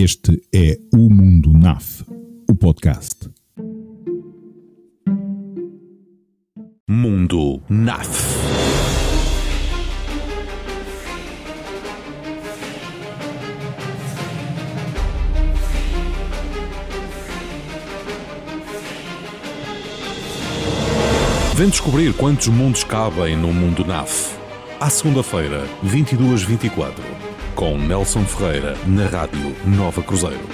Este é o Mundo NAF, o podcast. Mundo NAF. Vem descobrir quantos mundos cabem no Mundo NAF. À segunda-feira, 22-24, com Nelson Ferreira, na Rádio Nova Cruzeiro.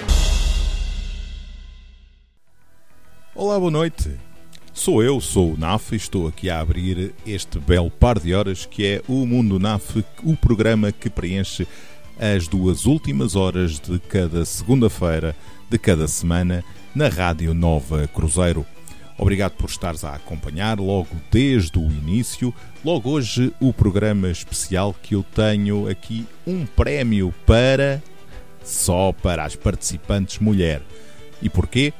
Olá, boa noite. Sou eu, sou o NAF e estou aqui a abrir este belo par de horas que é o Mundo NAF, o programa que preenche as duas últimas horas de cada segunda-feira de cada semana na Rádio Nova Cruzeiro. Obrigado por estares a acompanhar logo desde o início. Logo hoje o programa especial que eu tenho aqui um prémio para só para as participantes mulher. E porquê?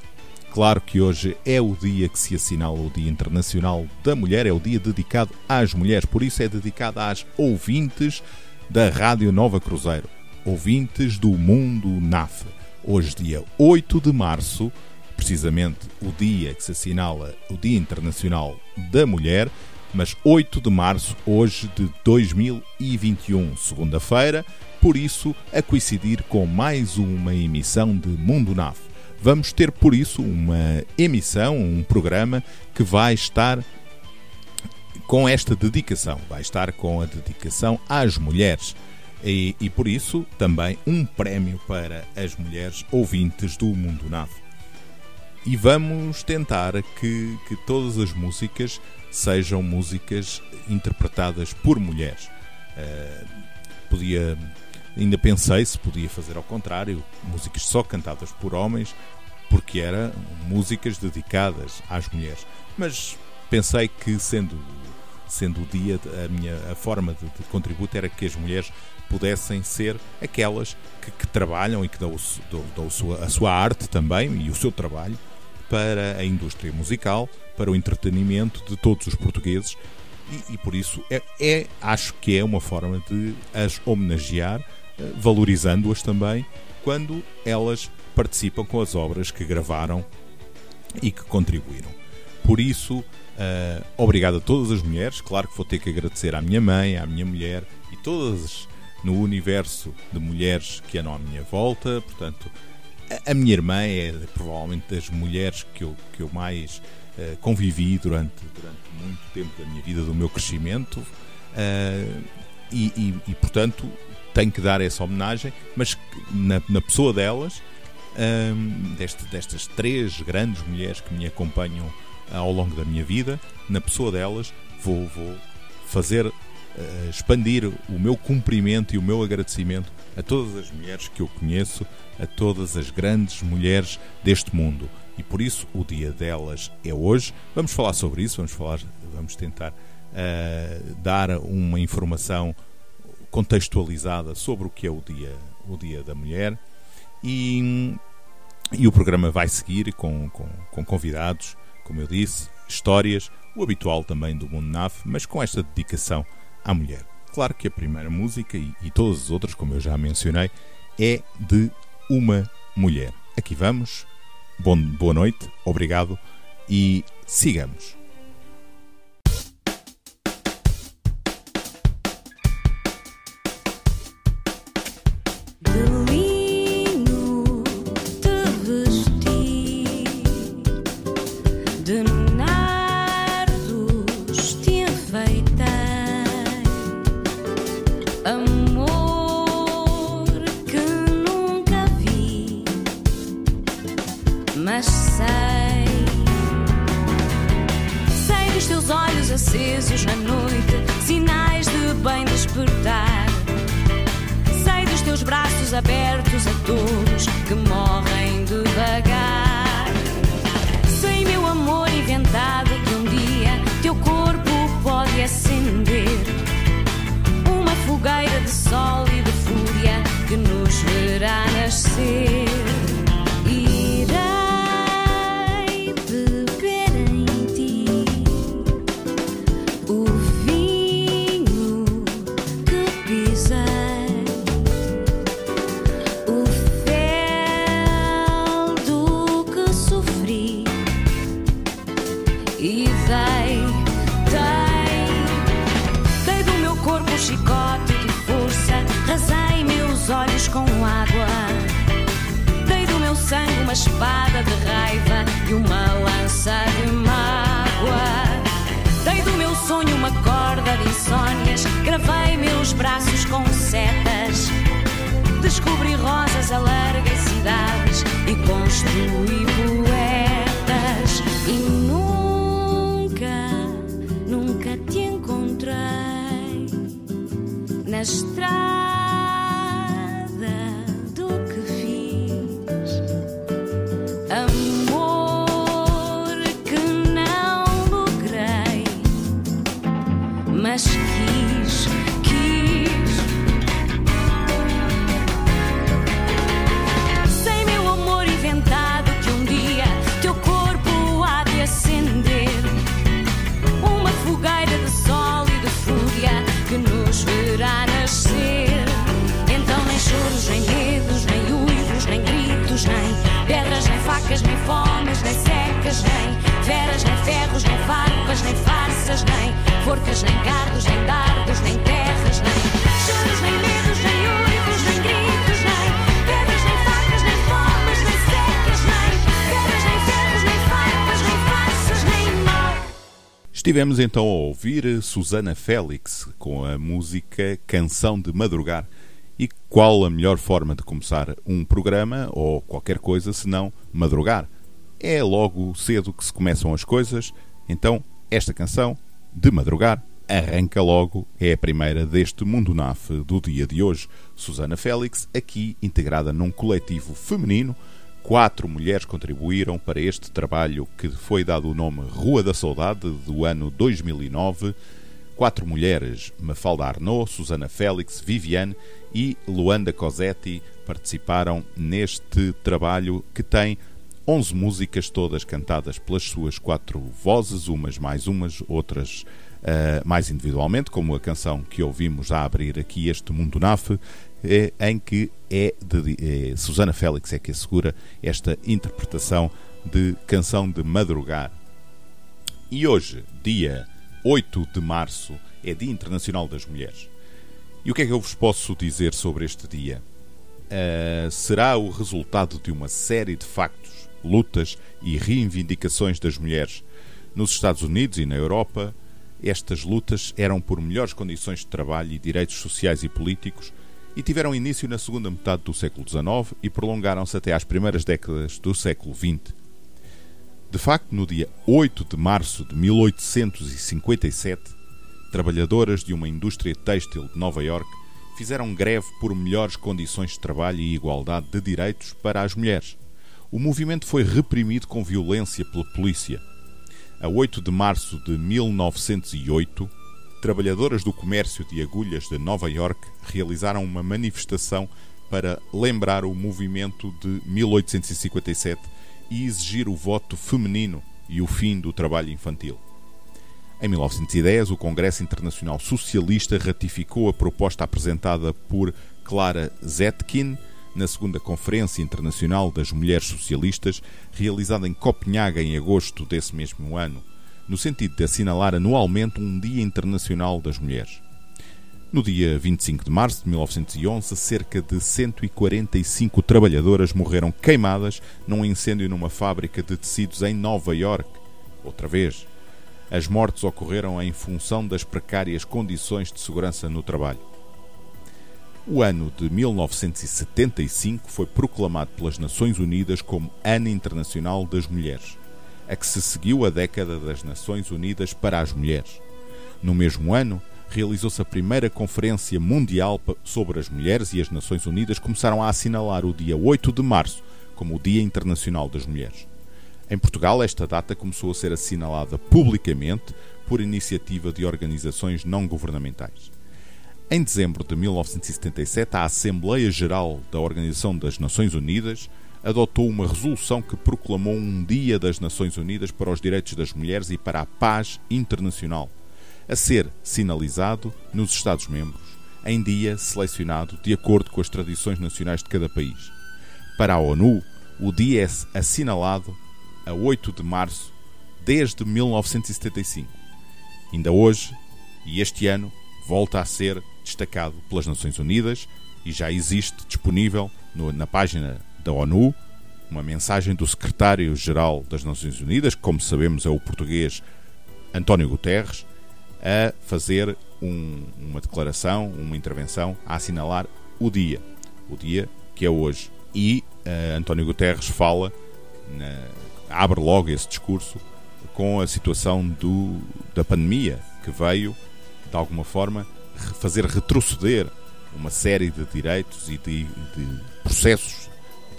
Claro que hoje é o dia que se assinala o Dia Internacional da Mulher, é o dia dedicado às mulheres, por isso é dedicado às ouvintes da Rádio Nova Cruzeiro, ouvintes do Mundo NAF. Hoje, dia 8 de março, precisamente o dia que se assinala o Dia Internacional da Mulher, mas 8 de março, hoje de 2021, segunda-feira, por isso a coincidir com mais uma emissão de Mundo NAF. Vamos ter por isso uma emissão, um programa que vai estar com esta dedicação, vai estar com a dedicação às mulheres. E, e por isso também um prémio para as mulheres ouvintes do Mundo NAF e vamos tentar que, que todas as músicas sejam músicas interpretadas por mulheres. Uh, podia, ainda pensei se podia fazer ao contrário, músicas só cantadas por homens, porque eram músicas dedicadas às mulheres. Mas pensei que sendo sendo o dia a minha a forma de, de contributo era que as mulheres pudessem ser aquelas que, que trabalham e que dão, dão, dão a, sua, a sua arte também e o seu trabalho para a indústria musical, para o entretenimento de todos os portugueses e, e por isso é, é, acho que é uma forma de as homenagear, eh, valorizando-as também quando elas participam com as obras que gravaram e que contribuíram. Por isso, uh, obrigado a todas as mulheres. Claro que vou ter que agradecer à minha mãe, à minha mulher e todas no universo de mulheres que andam à minha volta. Portanto, a minha irmã é provavelmente das mulheres que eu, que eu mais uh, convivi durante, durante muito tempo da minha vida, do meu crescimento, uh, e, e, e, portanto tenho que dar essa homenagem, mas na, na pessoa delas, um, ehm, deste, destas três grandes mulheres que me acompanham ao longo da minha vida, na pessoa delas vou, vou fazer uh, expandir o meu cumprimento e o meu agradecimento a todas as mulheres que eu conheço, a todas as grandes mulheres deste mundo. E por isso o dia delas é hoje. Vamos falar sobre isso, vamos falar, vamos tentar uh, dar uma informação contextualizada sobre o que é o dia, o dia da mulher. E, e o programa vai seguir com, com, com convidados, como eu disse, histórias, o habitual também do mundo NAF, mas com esta dedicação à mulher. Claro que a primeira música e, e todas as outras, como eu já mencionei, é de uma mulher. Aqui vamos. Bom, boa noite, obrigado e sigamos. Estivemos então a ouvir Susana Félix com a música Canção de Madrugar. E qual a melhor forma de começar um programa ou qualquer coisa senão madrugar? É logo cedo que se começam as coisas, então esta canção de madrugar arranca logo, é a primeira deste Mundo Naf do dia de hoje. Susana Félix, aqui integrada num coletivo feminino, quatro mulheres contribuíram para este trabalho que foi dado o nome Rua da Saudade do ano 2009. Quatro mulheres, Mafalda Arnaud, Susana Félix, Viviane e Luanda Cosetti, participaram neste trabalho que tem 11 músicas, todas cantadas pelas suas quatro vozes, umas mais umas, outras eh, mais individualmente, como a canção que ouvimos a abrir aqui este Mundo NAF, eh, em que é de, eh, Susana Félix é que assegura esta interpretação de Canção de Madrugar. E hoje, dia 8 de março, é Dia Internacional das Mulheres. E o que é que eu vos posso dizer sobre este dia? Uh, será o resultado de uma série de factos, lutas e reivindicações das mulheres. Nos Estados Unidos e na Europa, estas lutas eram por melhores condições de trabalho e direitos sociais e políticos e tiveram início na segunda metade do século XIX e prolongaram-se até às primeiras décadas do século XX. De facto, no dia 8 de março de 1857, trabalhadoras de uma indústria têxtil de Nova York fizeram greve por melhores condições de trabalho e igualdade de direitos para as mulheres. O movimento foi reprimido com violência pela polícia. A 8 de março de 1908, trabalhadoras do comércio de agulhas de Nova York realizaram uma manifestação para lembrar o movimento de 1857 e exigir o voto feminino e o fim do trabalho infantil. Em 1910, o Congresso Internacional Socialista ratificou a proposta apresentada por Clara Zetkin na segunda Conferência Internacional das Mulheres Socialistas, realizada em Copenhaga em agosto desse mesmo ano, no sentido de assinalar anualmente um Dia Internacional das Mulheres. No dia 25 de março de 1911, cerca de 145 trabalhadoras morreram queimadas num incêndio numa fábrica de tecidos em Nova York. Outra vez, as mortes ocorreram em função das precárias condições de segurança no trabalho. O ano de 1975 foi proclamado pelas Nações Unidas como Ano Internacional das Mulheres, a que se seguiu a década das Nações Unidas para as Mulheres. No mesmo ano, realizou-se a primeira Conferência Mundial sobre as Mulheres e as Nações Unidas começaram a assinalar o dia 8 de março como o Dia Internacional das Mulheres. Em Portugal, esta data começou a ser assinalada publicamente por iniciativa de organizações não governamentais. Em dezembro de 1977, a Assembleia Geral da Organização das Nações Unidas adotou uma resolução que proclamou um Dia das Nações Unidas para os Direitos das Mulheres e para a Paz Internacional, a ser sinalizado nos Estados-membros, em dia selecionado de acordo com as tradições nacionais de cada país. Para a ONU, o dia é assinalado a 8 de março desde 1975. Ainda hoje, e este ano, volta a ser destacado pelas Nações Unidas e já existe disponível no, na página da ONU uma mensagem do secretário-geral das Nações Unidas, que, como sabemos, é o português António Guterres, a fazer um, uma declaração, uma intervenção, a assinalar o dia, o dia que é hoje. E uh, António Guterres fala, na, abre logo esse discurso com a situação do, da pandemia que veio, de alguma forma, fazer retroceder uma série de direitos e de, de processos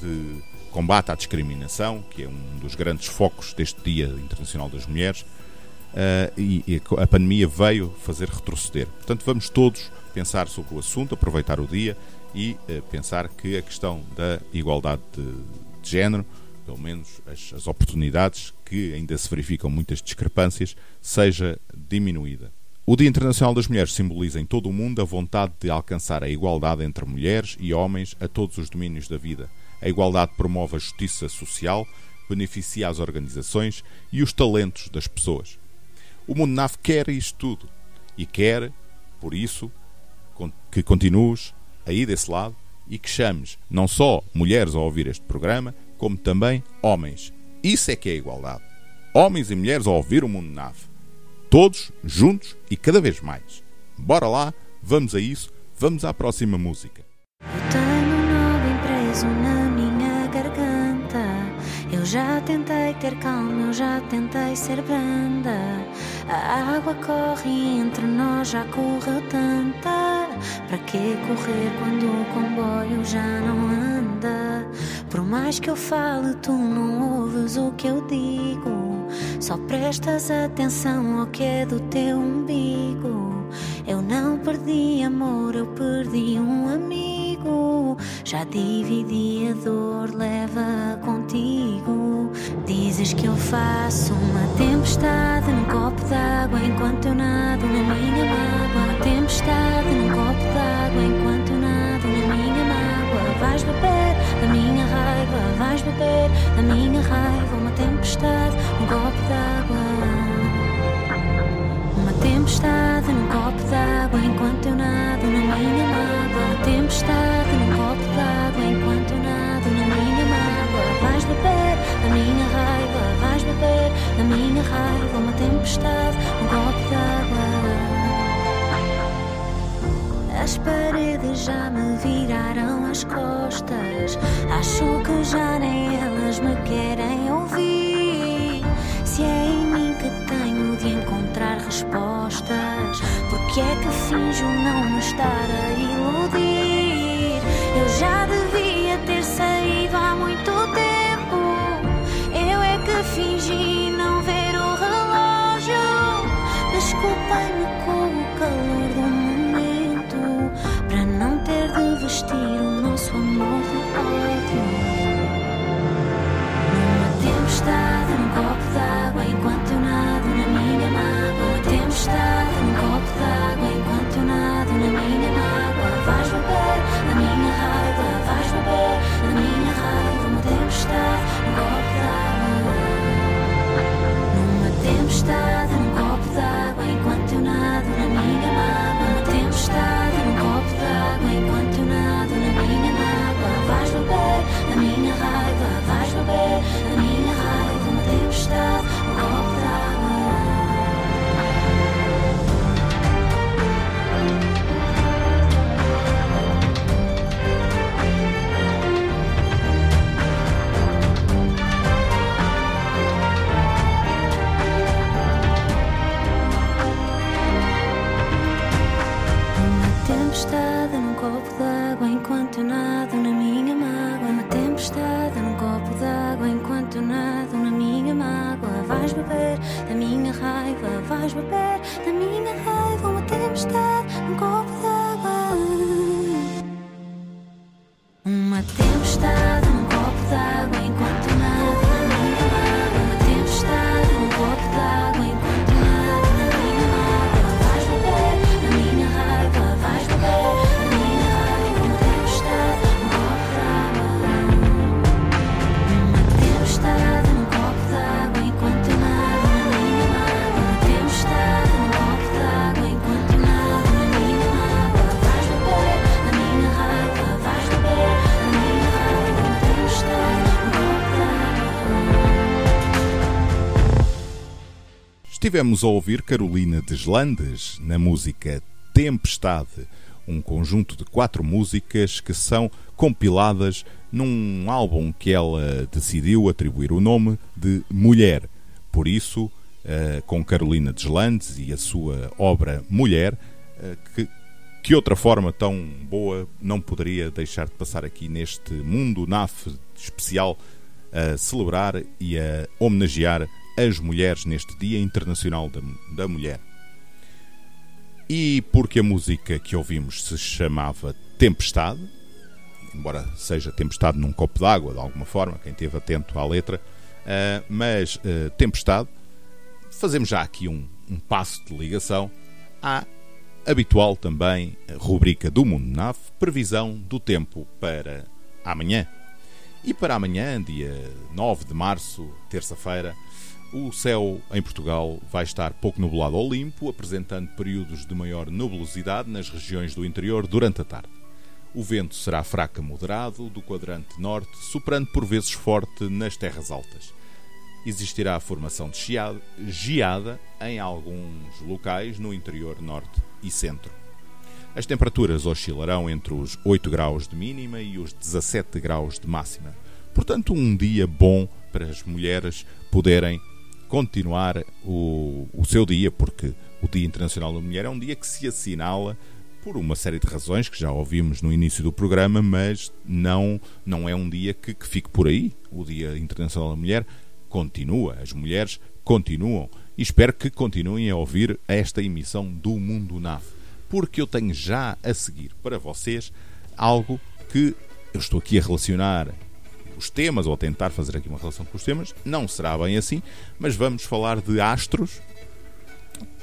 de combate à discriminação, que é um dos grandes focos deste Dia Internacional das Mulheres, uh, e, e, a pandemia veio fazer retroceder. Portanto, vamos todos pensar sobre o assunto, aproveitar o dia e uh, pensar que a questão da igualdade de, de género, pelo menos as, as oportunidades, que ainda se verificam muitas discrepâncias, seja diminuída. O Dia Internacional das Mulheres simboliza em todo o mundo a vontade de alcançar a igualdade entre mulheres e homens a todos os domínios da vida a igualdade promove a justiça social, beneficia as organizações e os talentos das pessoas. O mundo NAF quer isto tudo e quer, por isso, que continues aí desse lado e que chames não só mulheres a ouvir este programa, como também homens. Isso é que é igualdade. Homens e mulheres a ouvir o mundo NAV. Todos juntos e cada vez mais. Bora lá, vamos a isso, vamos à próxima música. Já tentei ter calma, eu já tentei ser branda. A água corre entre nós, já correu tanta. Para que correr quando o comboio já não anda? Por mais que eu fale, tu não ouves o que eu digo. Só prestas atenção ao que é do teu umbigo. Eu não perdi amor, eu perdi um amigo. Já dividi a dor, leva contigo. Dizes que eu faço uma tempestade num copo d'água enquanto eu nado na minha mágoa. Uma tempestade num copo d'água enquanto eu nado na minha mágoa. Vais beber da minha raiva, vais beber da minha raiva. Uma tempestade num copo d'água. Tempestade num copo d'água enquanto eu nado na minha mágoa. Tempestade num copo d'água enquanto eu nado na minha mágoa. Vais beber da minha raiva, vais beber da minha raiva. Uma tempestade num copo d'água. As paredes já me viraram as costas. Acho que já nem elas me querem ouvir. Se é em mim que tenho de encontrar respostas, porque é que finjo não me estar a iludir? Enquanto eu nado na minha mágoa. Uma tempestade num copo d'água enquanto eu nado na minha mágoa. Vais beber da minha raiva, vais beber da minha raiva. Uma tempestade num copo d'água. Estivemos a ouvir Carolina Deslandes na música Tempestade, um conjunto de quatro músicas que são compiladas num álbum que ela decidiu atribuir o nome de Mulher. Por isso, uh, com Carolina Deslandes e a sua obra Mulher, uh, que, que outra forma tão boa não poderia deixar de passar aqui neste Mundo NAF especial a celebrar e a homenagear as mulheres neste Dia Internacional da, da Mulher. E porque a música que ouvimos se chamava Tempestade, embora seja tempestade num copo d'água, de alguma forma, quem esteve atento à letra, uh, mas uh, tempestade, fazemos já aqui um, um, passo de ligação à habitual também rubrica do Mundo NAV, previsão do tempo para amanhã. E para amanhã, dia 9 de março, terça-feira, o céu em Portugal vai estar pouco nublado ou limpo, apresentando períodos de maior nebulosidade nas regiões do interior durante a tarde. O vento será fraco a moderado do quadrante norte, soprando por vezes forte nas terras altas. Existirá a formação de geada, geada em alguns locais no interior norte e centro. As temperaturas oscilarão entre os 8 graus de mínima e os 17 graus de máxima. Portanto, um dia bom para as mulheres poderem continuar o, o seu dia, porque o Dia Internacional da Mulher é um dia que se assinala por uma série de razões que já ouvimos no início do programa, mas não, não é um dia que, que fique por aí. O Dia Internacional da Mulher continua, as mulheres continuam e espero que continuem a ouvir esta emissão do Mundo NAV, porque eu tenho já a seguir para vocês algo que eu estou aqui a relacionar os temas ou tentar fazer aqui uma relação com os temas, não será bem assim, mas vamos falar de astros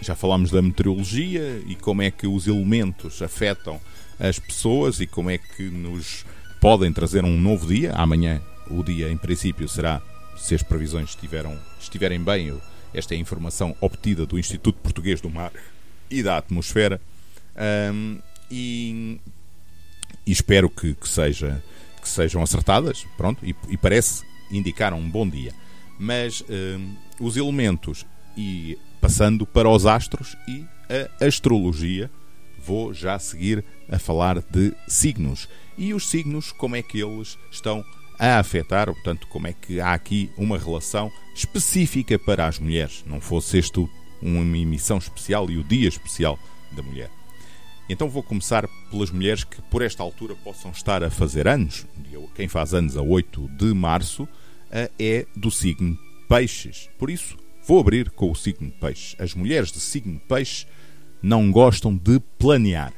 já falámos da meteorologia e como é que os elementos afetam as pessoas e como é que nos podem trazer um novo dia. Amanhã, o dia, em princípio, será, se as previsões estiveram, estiverem bem, esta é a informação obtida do Instituto Português do Mar e da Atmosfera. Um, e, e, espero que, que, seja, que sejam acertadas, pronto, e, e parece indicar um bom dia. Mas um, os elementos e passando para os astros e a astrologia. Vou já seguir a falar de signos e os signos, como é que eles estão a afetar, portanto, como é que há aqui uma relação específica para as mulheres, não fosse este uma emissão especial e o dia especial da mulher. Então vou começar pelas mulheres que por esta altura possam estar a fazer anos. Quem faz anos a 8 de março é do signo Peixes. Por isso, Vou abrir com o signo de peixe. As mulheres de signo de peixe não gostam de planear.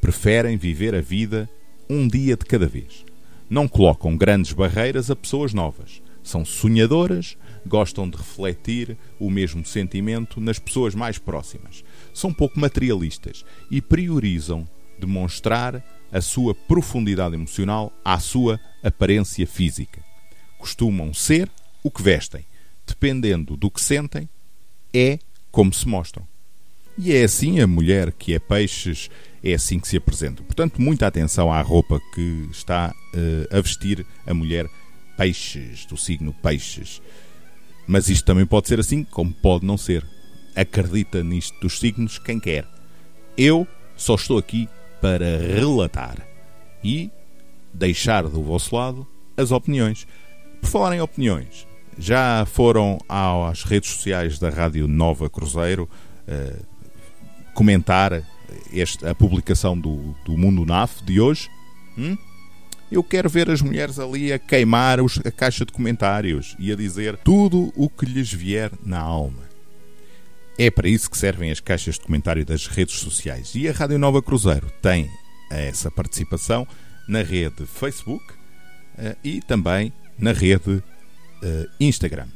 Preferem viver a vida um dia de cada vez. Não colocam grandes barreiras a pessoas novas. São sonhadoras, gostam de refletir o mesmo sentimento nas pessoas mais próximas. São pouco materialistas e priorizam demonstrar a sua profundidade emocional à sua aparência física. Costumam ser o que vestem dependendo do que sentem, é como se mostram. E é assim a mulher que é peixes, é assim que se apresenta. Portanto, muita atenção à roupa que está uh, a vestir a mulher peixes, do signo peixes. Mas isto também pode ser assim, como pode não ser. Acredita nisto dos signos quem quer. Eu só estou aqui para relatar e deixar do vosso lado as opiniões. Por falar em opiniões, já foram às redes sociais da Rádio Nova Cruzeiro uh, comentar este, a publicação do, do Mundo NAF de hoje? Hum? Eu quero ver as mulheres ali a queimar os, a caixa de comentários e a dizer tudo o que lhes vier na alma. É para isso que servem as caixas de comentário das redes sociais. E a Rádio Nova Cruzeiro tem essa participação na rede Facebook uh, e também na rede uh, Instagram.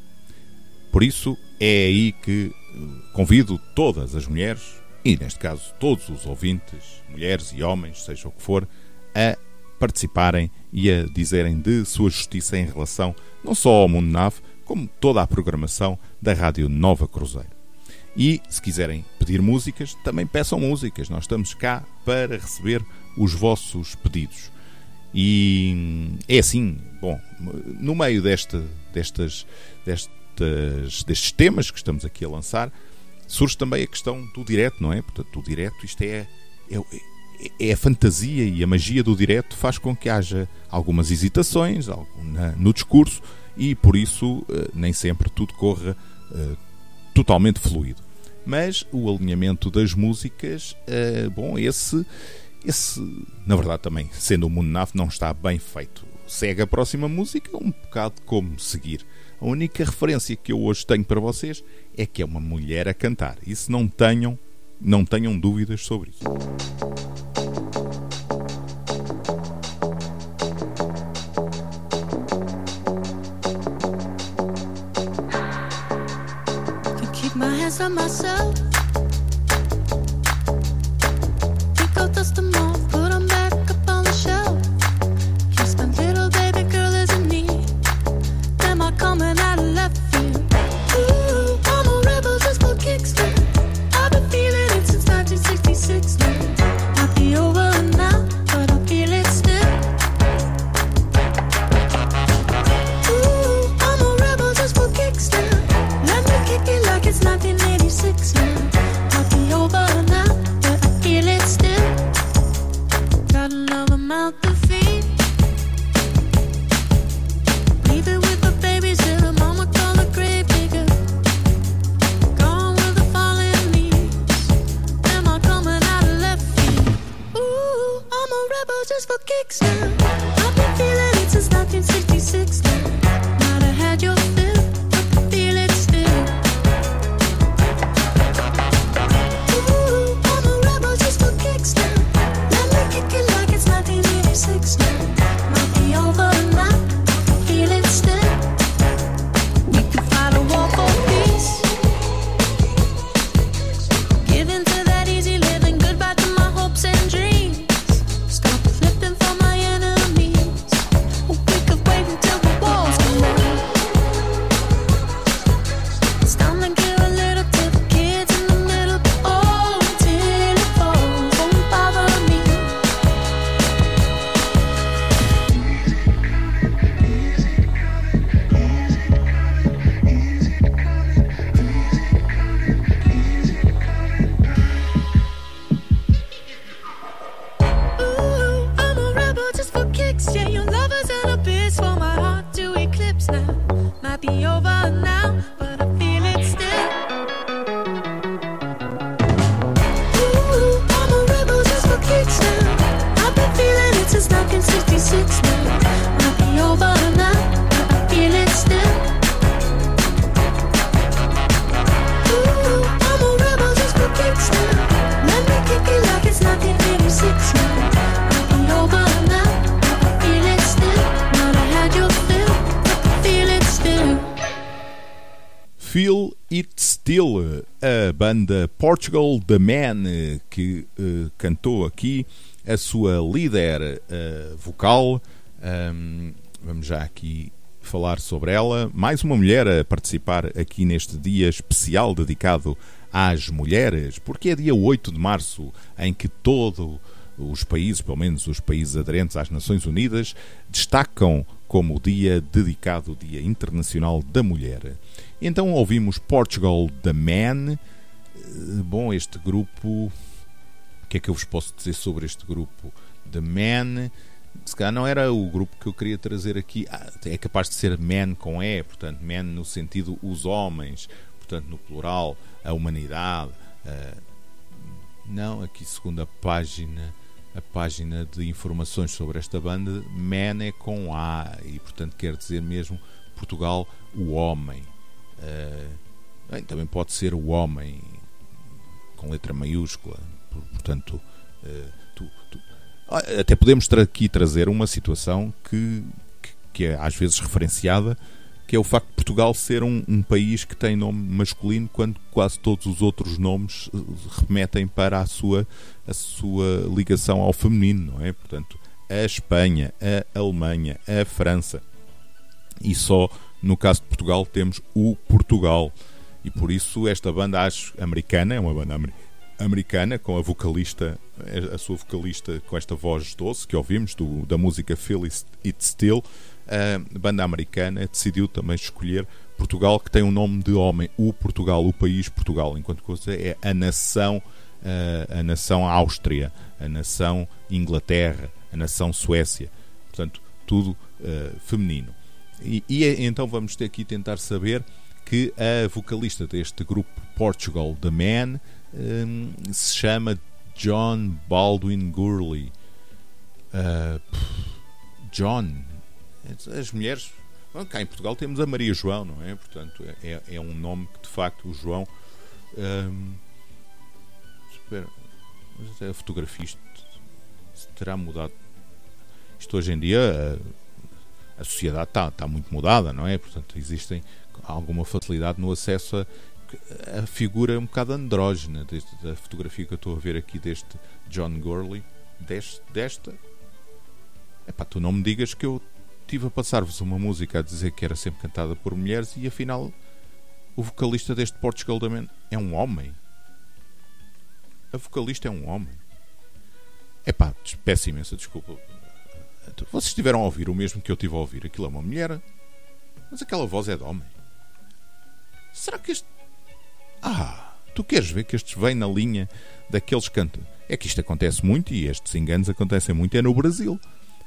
Por isso é aí que eh, convido todas as mulheres, e neste caso todos os ouvintes, mulheres e homens, seja o que for, a participarem e a dizerem de sua justiça em relação não só ao Mundo Nave, como toda a programação da Rádio Nova Cruzeiro. E se quiserem pedir músicas, também peçam músicas. Nós estamos cá para receber os vossos pedidos. E é assim, bom, no meio deste, destas, destas, destes temas que estamos aqui a lançar, surge também a questão do direto, não é? Portanto, o direto, isto é, é, é a fantasia e a magia do direto faz com que haja algumas hesitações no discurso e por isso eh, nem sempre tudo corra uh, totalmente fluido. Mas o alinhamento das músicas, uh, bom, esse, esse, na verdade, também, sendo o Mundo Nave, não está bem feito. Segue a próxima música, um bocado como seguir. A única referência que eu hoje tenho para vocês é que é uma mulher a cantar. Isso não tenham, não tenham dúvidas sobre isso. Myself. Pick out just for kicks now. Portugal The Man, que eh, cantou aqui a sua líder eh, vocal. Ahm, vamos já aqui falar sobre ela. Mais uma mulher a participar aqui neste dia especial dedicado às mulheres, porque é dia 8 de março em que todo os países, pelo menos os países aderentes às Nações Unidas, destacam como o dia dedicado ao Dia Internacional da Mulher. Então ouvimos Portugal The Man. Eh, Bom, este grupo. O que é que eu vos posso dizer sobre este grupo? The Man. Se calhar não era o grupo que eu queria trazer aqui. Ah, é capaz de ser man com E, portanto, man no sentido os homens, portanto, no plural, a humanidade. ah, não, aqui segundo a página, a página de informações sobre esta banda, man é com A e portanto quer dizer mesmo Portugal, o homem. Ah, bem, também pode ser o homem com letra maiúscula, por- portanto, ah, tu- tu- Ah, até podemos aqui trazer uma situação que, que, que é às vezes referenciada, que é o facto de Portugal ser um, um país que tem nome masculino quando quase todos os outros nomes eh, remetem para a sua, a sua ligação ao feminino, não é? Portanto, a Espanha, a Alemanha, a França. E só no caso de Portugal temos o Portugal. E por isso esta banda acho americana, é uma banda ameri- americana, com a vocalista, a sua vocalista com esta voz doce que ouvimos do- da música Feel It Still, a banda americana decidiu também escolher Portugal que tem o nome de homem, o Portugal, o país Portugal, enquanto outra é a nação, eh, a nação Áustria, a nação Inglaterra, a nação Suécia. Portanto, tudo eh, feminino. E, e é- então vamos ter aqui tentar saber que a vocalista deste grupo Portugal The Man hum, se chama John Baldwin Gurley. Pff, John. As mulheres. bom, Cá em Portugal temos a Maria João, não é? Portanto, é, é- é um nome que de facto o João. hum, espera, a fotografia isto terá mudado. Isto hoje em dia a, a sociedade está, está muito mudada, não é? Portanto, existem alguma facilidade no acesso a. A figura é um bocado andrógena da fotografia que eu estou a ver aqui deste John Gurley, deste, desta. Epá, tu não me digas que eu estive a passar-vos uma música a dizer que era sempre cantada por mulheres e afinal o vocalista deste Portugal Man é um homem. A vocalista é um homem. Epá, peço imensa desculpa. Vocês estiveram a ouvir o mesmo que eu estive a ouvir. Aquilo é uma mulher. Mas aquela voz é de homem. Será que este. Ah, tu queres ver que estes vêm na linha daqueles cantos? É que isto acontece muito e estes enganos acontecem muito é no Brasil.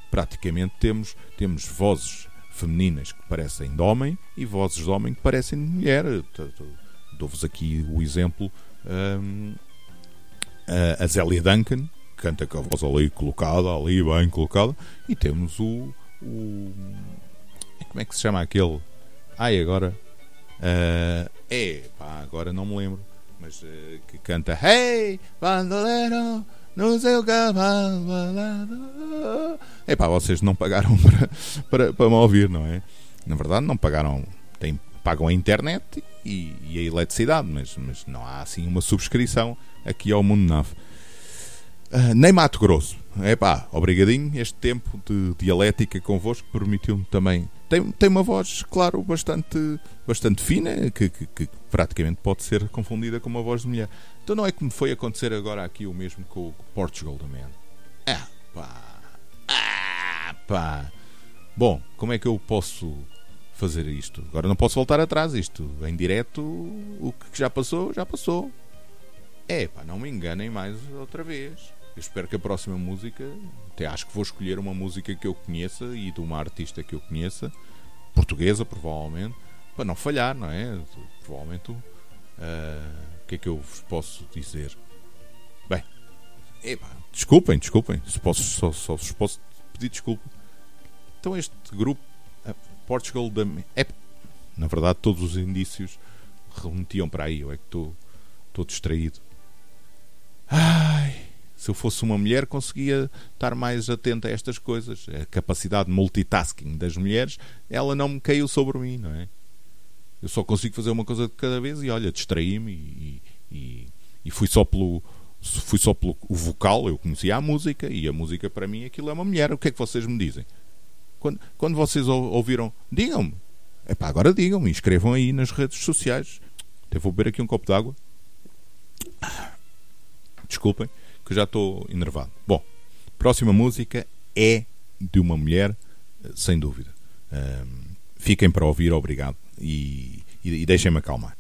Praticamente temos, temos vozes femininas que parecem de homem e vozes de homem que parecem de mulher. Dou-vos aqui o exemplo. hum, a- Zélia Duncan, canta com a voz ali colocada, ali bem colocada, e temos o. o como é que se chama aquele? Ai, agora. Ah, é, pá, agora não me lembro. Mas ah, que canta Hey, bandoleiro, no seu cavalo balado. É pá, vocês não pagaram para, para, para me ouvir, não é? Na verdade, não pagaram. Tem, pagam a internet e, e a eletricidade, mas, mas não há assim uma subscrição aqui ao Mundo Nave. Ah, nem Mato Grosso. É pá, obrigadinho. Este tempo de dialética convosco permitiu-me também. Tem, tem uma voz, claro, bastante, bastante fina, que, que- que praticamente pode ser confundida com uma voz de mulher. Então não é que me foi acontecer agora aqui o mesmo com o Portugal também. Ah, pá. Ah, pá. Bom, como é que eu posso fazer isto? Agora não posso voltar atrás. Isto em direto, o que já passou, já passou. É, pá, não me enganem mais outra vez. Eu espero que a próxima música, até acho que vou escolher uma música que eu conheça e de uma artista que eu conheça, portuguesa provavelmente, para não falhar, não é? Provavelmente. ah, o que é que eu vos posso dizer? Bem, epá, desculpem, desculpem. Se posso, só, só vos posso pedir desculpa. Então, este grupo, ah, Portugal da. É, na verdade, todos os indícios remetiam para aí. Eu é que estou distraído. Ai, se eu fosse uma mulher, conseguia estar mais atento a estas coisas. A capacidade de multitasking das mulheres, ela não me caiu sobre mim, não é? Eu só consigo fazer uma coisa de cada vez e olha, distraí-me e, e, e fui só pelo fui só pelo o vocal, eu conhecia a música e a música para mim aquilo é uma mulher. O que é que vocês me dizem? Quando, quando vocês ou- ouviram, digam-me. Epá, agora digam-me, escrevam aí nas redes sociais. Até vou beber aqui um copo de água. Desculpem, que já estou enervado. Bom, próxima música é de uma mulher, eh, sem dúvida. Ahm, fiquem para ouvir, obrigado. E, e, e deixem-me acalmar.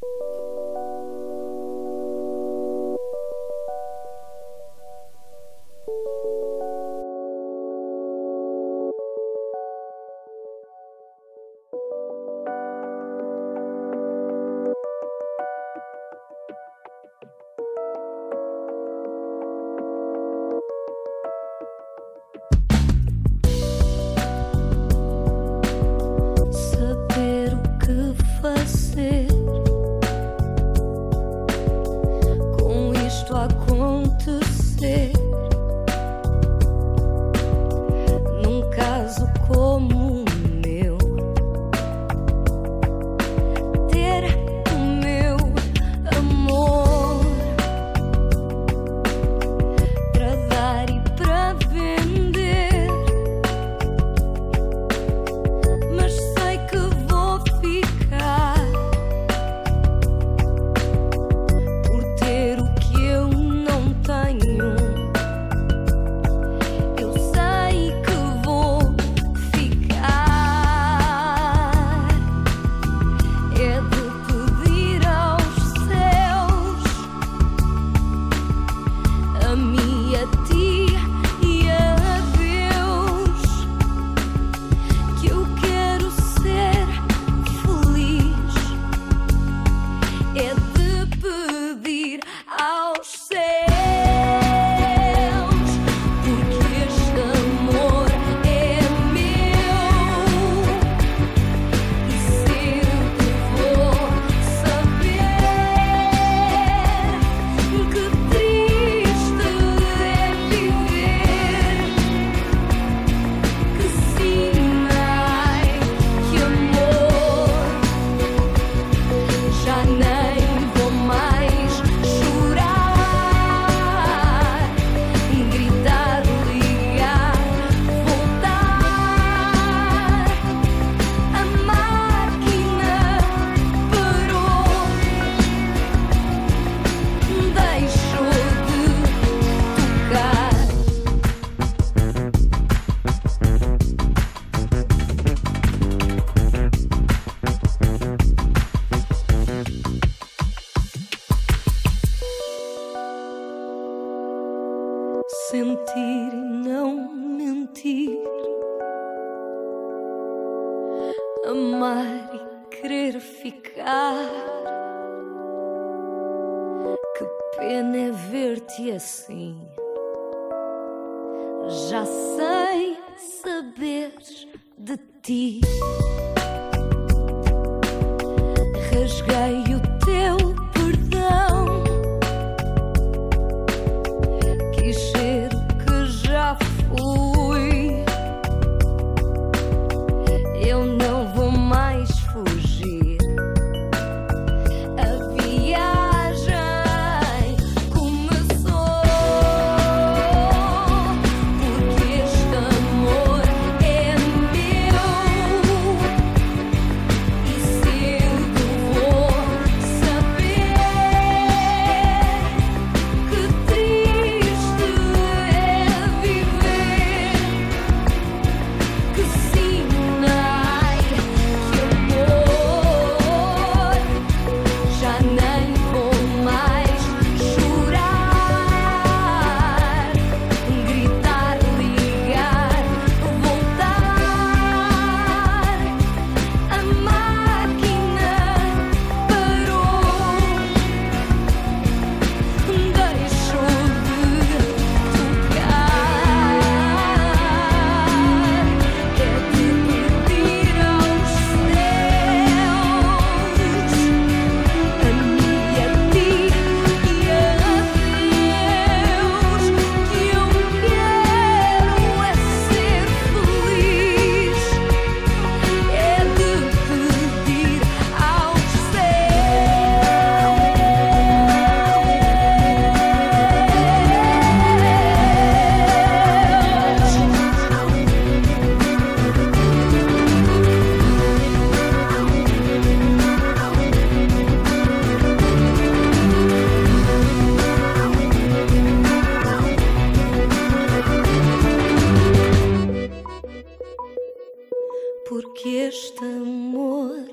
Este amor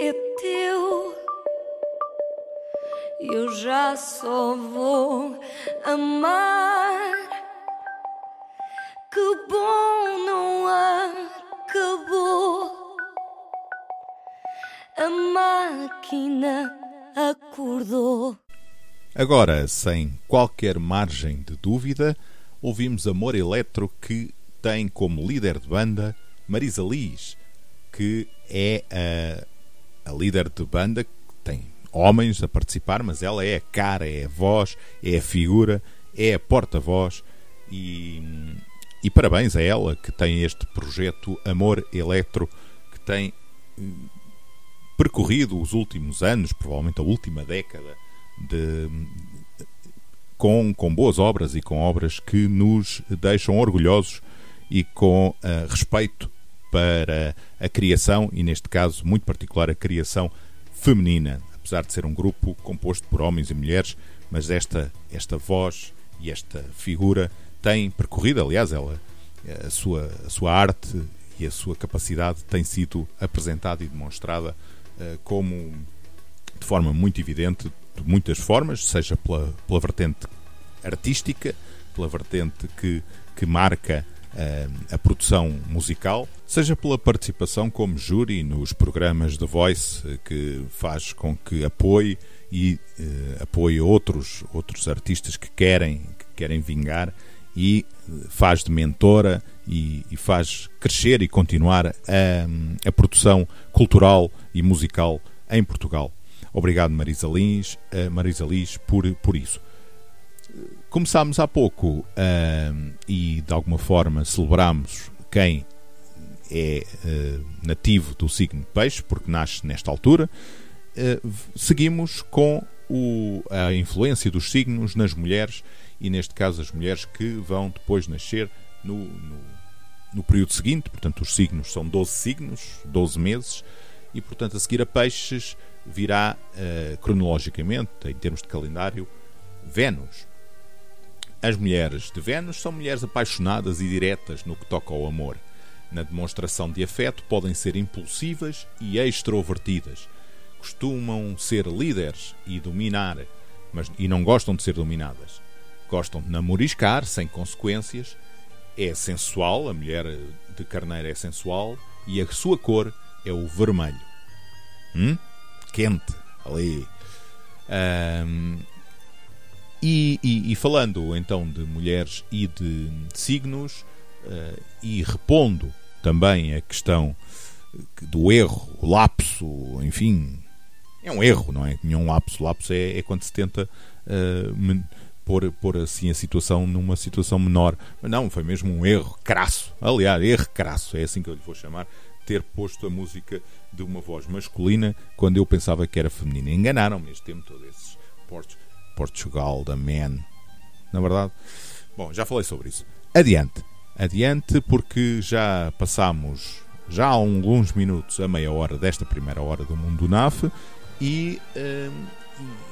é teu. Eu já só vou amar. Que bom não acabou. A máquina acordou. Agora, sem qualquer margem de dúvida, ouvimos Amor Eletro que tem como líder de banda Marisa Liz, que é a, a líder de banda que tem homens a participar, mas ela é a cara, é a voz, é a figura, é a porta-voz e, e parabéns a ela que tem este projeto Amor Eletro que tem hum, percorrido os últimos anos, provavelmente a última década, de, com, com boas obras e com obras que nos deixam orgulhosos e com ah, respeito para a criação e, neste caso, muito particular, a criação feminina. Apesar de ser um grupo composto por homens e mulheres, mas esta, esta voz e esta figura tem percorrido, aliás, ela, a sua, a sua arte e a sua capacidade tem sido apresentada e demonstrada eh, como de forma muito evidente, de muitas formas, seja pela, pela vertente artística, pela vertente que, que marca eh, a produção musical, seja pela participação como júri nos programas de Voice, eh, que faz com que apoie e eh, apoie outros, outros artistas que querem, que querem vingar e faz de mentora e, e faz crescer e continuar a, a produção cultural e musical em Portugal. Obrigado, Marisa Lins, Marisa Liz, por, por isso. Começámos há pouco ahm, e de alguma forma celebramos quem é eh, nativo do signo de peixe, porque nasce nesta altura. V- seguimos com o- a influência dos signos nas mulheres e, neste caso, as mulheres que vão depois nascer no, no, no período seguinte. Portanto, os signos são 12 signos, 12 meses, e, portanto, a seguir a peixes virá eh, cronologicamente, em termos de calendário, Vênus. As mulheres de Vênus são mulheres apaixonadas e diretas no que toca ao amor. Na demonstração de afeto, podem ser impulsivas e extrovertidas. Costumam ser líderes e dominar, mas e não gostam de ser dominadas. Gostam de namoriscar sem consequências. É sensual, a mulher de carneiro é sensual e a sua cor é o vermelho. Hum? Quente, ali. Ahm, e, e- e falando então de mulheres e de signos, eh, e repondo também a questão do erro, o lapso, enfim, é um erro, não é? Nenhum lapso. Lapso é, é quando se tenta eh, men- pôr, pôr assim a situação numa situação menor. Mas não, foi mesmo um erro crasso. Aliás, erro crasso, é assim que eu lhe vou chamar. Ter posto a música de uma voz masculina quando eu pensava que era feminina. Enganaram-me este tempo todo, esses Port- Portugal da Man. Na verdade, bom, já falei sobre isso. Adiante, adiante, porque já passamos já há alguns minutos a meia hora desta primeira hora do Mundo NAF e, hum,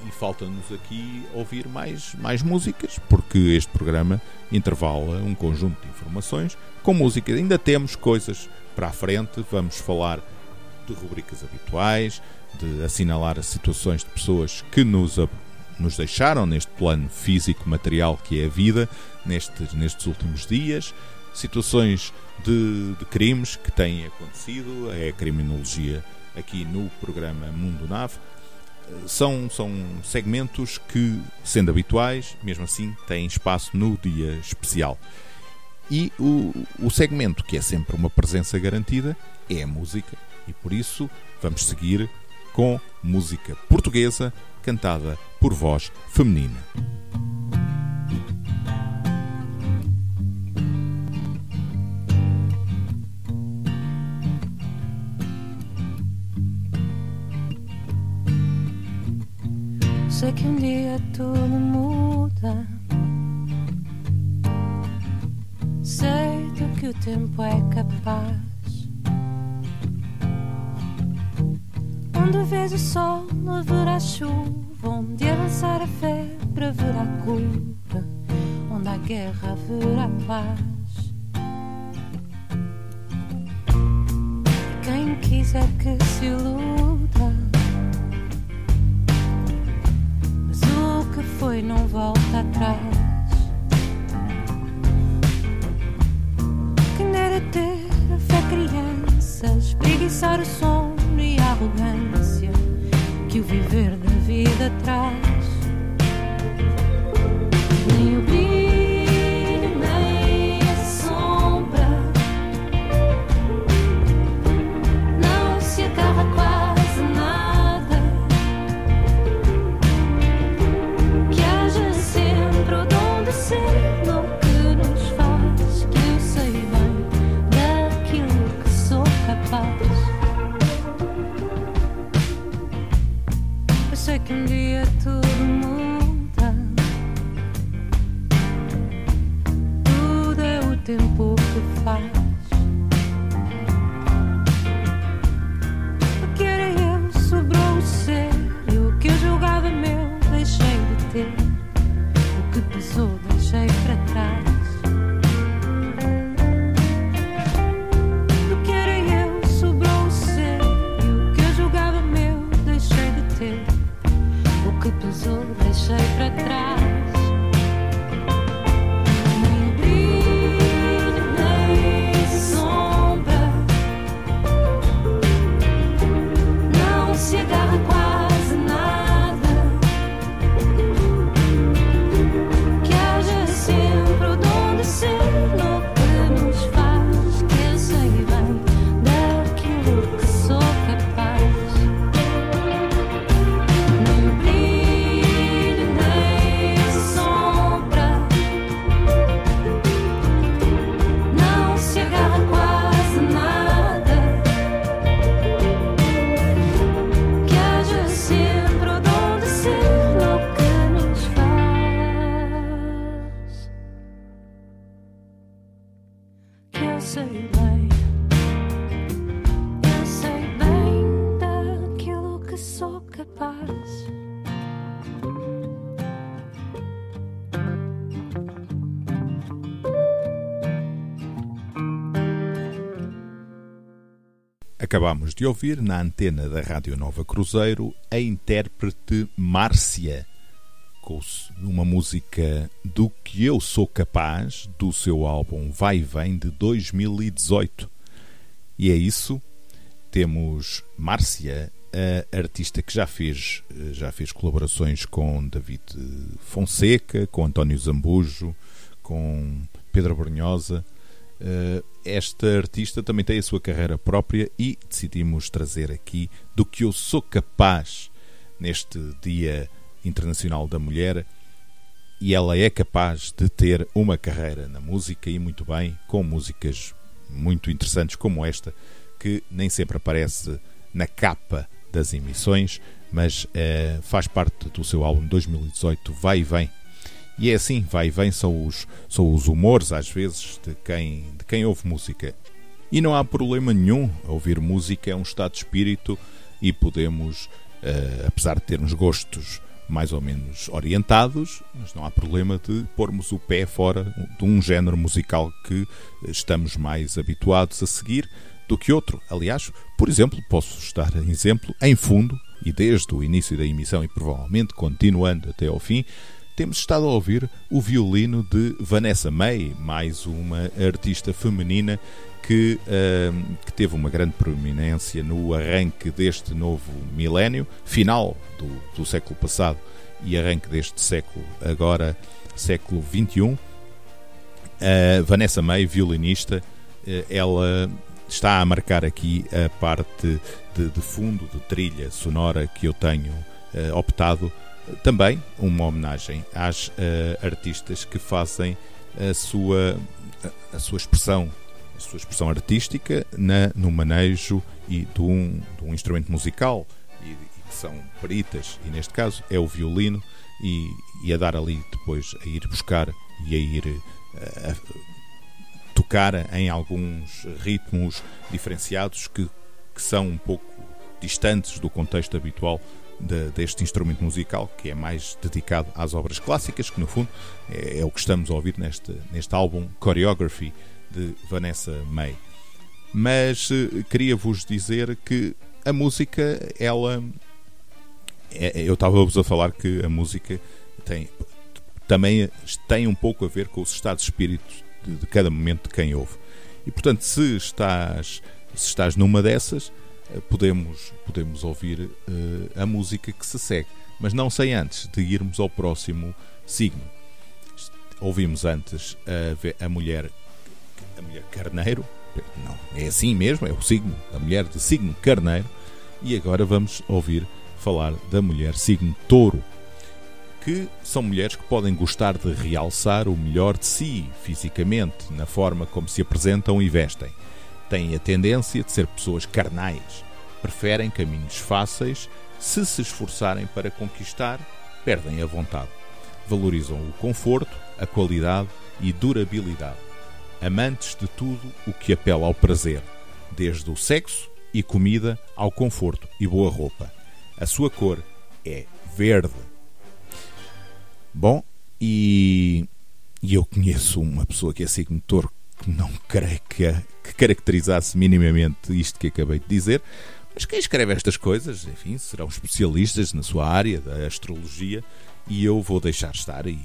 e- falta-nos aqui ouvir mais, mais músicas, porque este programa intervala um conjunto de informações com música. Ainda temos coisas para a frente, vamos falar de rubricas habituais, de assinalar as situações de pessoas que nos, nos deixaram neste plano físico, material que é a vida, nestes, nestes últimos dias, situações de, de crimes que têm acontecido, é a criminologia aqui no programa Mundo Nave. São, são segmentos que, sendo habituais, mesmo assim têm espaço no dia especial. E o, o segmento que é sempre uma presença garantida é a música, e por isso vamos seguir com música portuguesa cantada por voz feminina. Sei que um dia tudo muda. Sei do que o tempo é capaz. Onde vês o sol, haverá chuva. Onde avançar a febre, haverá cura. Onde há guerra, haverá paz. Quem quiser que se iluda. Mas o que foi não volta atrás. Quem dera ter a fé criança, espreguiçar o sono e arrogância que o viver da vida traz. Tempo que Acabamos de ouvir na antena da Rádio Nova Cruzeiro a intérprete Márcia, com uma música do que eu sou capaz, do seu álbum Vai Vem de 2018. E é isso. temos Márcia, a artista que já fez, já fez colaborações com David Fonseca, com António Zambujo, com Pedro Brunhosa. Eh, Esta artista também tem a sua carreira própria e decidimos trazer aqui do que eu sou capaz neste Dia Internacional da Mulher. E ela é capaz de ter uma carreira na música e muito bem, com músicas muito interessantes como esta, que nem sempre aparece na capa das emissões, mas eh, faz parte do seu álbum 2018 Vai e Vem. E é assim, vai e vem, são os, são os humores, às vezes, de quem, de quem ouve música. E não há problema nenhum, ouvir música é um estado de espírito e podemos, eh, apesar de termos gostos mais ou menos orientados, mas não há problema de pormos o pé fora de um género musical que estamos mais habituados a seguir do que outro. Aliás, por exemplo, posso estar em exemplo em fundo e desde o início da emissão e provavelmente continuando até ao fim, temos estado a ouvir o violino de Vanessa May, mais uma artista feminina que, uh, que teve uma grande proeminência no arranque deste novo milénio, final do, do século passado e arranque deste século, agora século XXI. Uh, Vanessa May, violinista, uh, ela está a marcar aqui a parte de, de fundo, de trilha sonora que eu tenho uh, optado. Também uma homenagem às uh, artistas que fazem a sua, a sua expressão, a sua expressão artística na, no manejo e de um, de um instrumento musical e, e, que são peritas, e neste caso é o violino, e, e a dar ali depois a ir buscar e a ir uh, a, tocar em alguns ritmos diferenciados que, que são um pouco distantes do contexto habitual de, deste instrumento musical, que é mais dedicado às obras clássicas, que no fundo é, é o que estamos a ouvir neste, neste álbum Choreography de Vanessa May. Mas eh, queria vos dizer que a música, ela. É, eu estava-vos a falar que a música tem, também tem um pouco a ver com os estados de espírito de, de cada momento de quem ouve. E portanto, se estás, se estás numa dessas, podemos, podemos ouvir uh, a música que se segue. Mas não sem antes de irmos ao próximo signo. Ouvimos antes a, a mulher a mulher carneiro. Não, é assim mesmo, é o signo, a mulher de signo carneiro. E agora vamos ouvir falar da mulher signo touro que são mulheres que podem gostar de realçar o melhor de si fisicamente, na forma como se apresentam e vestem. Têm a tendência de ser pessoas carnais, preferem caminhos fáceis, se se esforçarem para conquistar, perdem a vontade. Valorizam o conforto, a qualidade e durabilidade. Amantes de tudo o que apela ao prazer, desde o sexo e comida ao conforto e boa roupa. A sua cor é verde Bom, e, e eu conheço uma pessoa que é signo que não creio que, que caracterizasse minimamente isto que acabei de dizer, mas quem escreve estas coisas, enfim, serão especialistas na sua área da astrologia e eu vou deixar estar. E,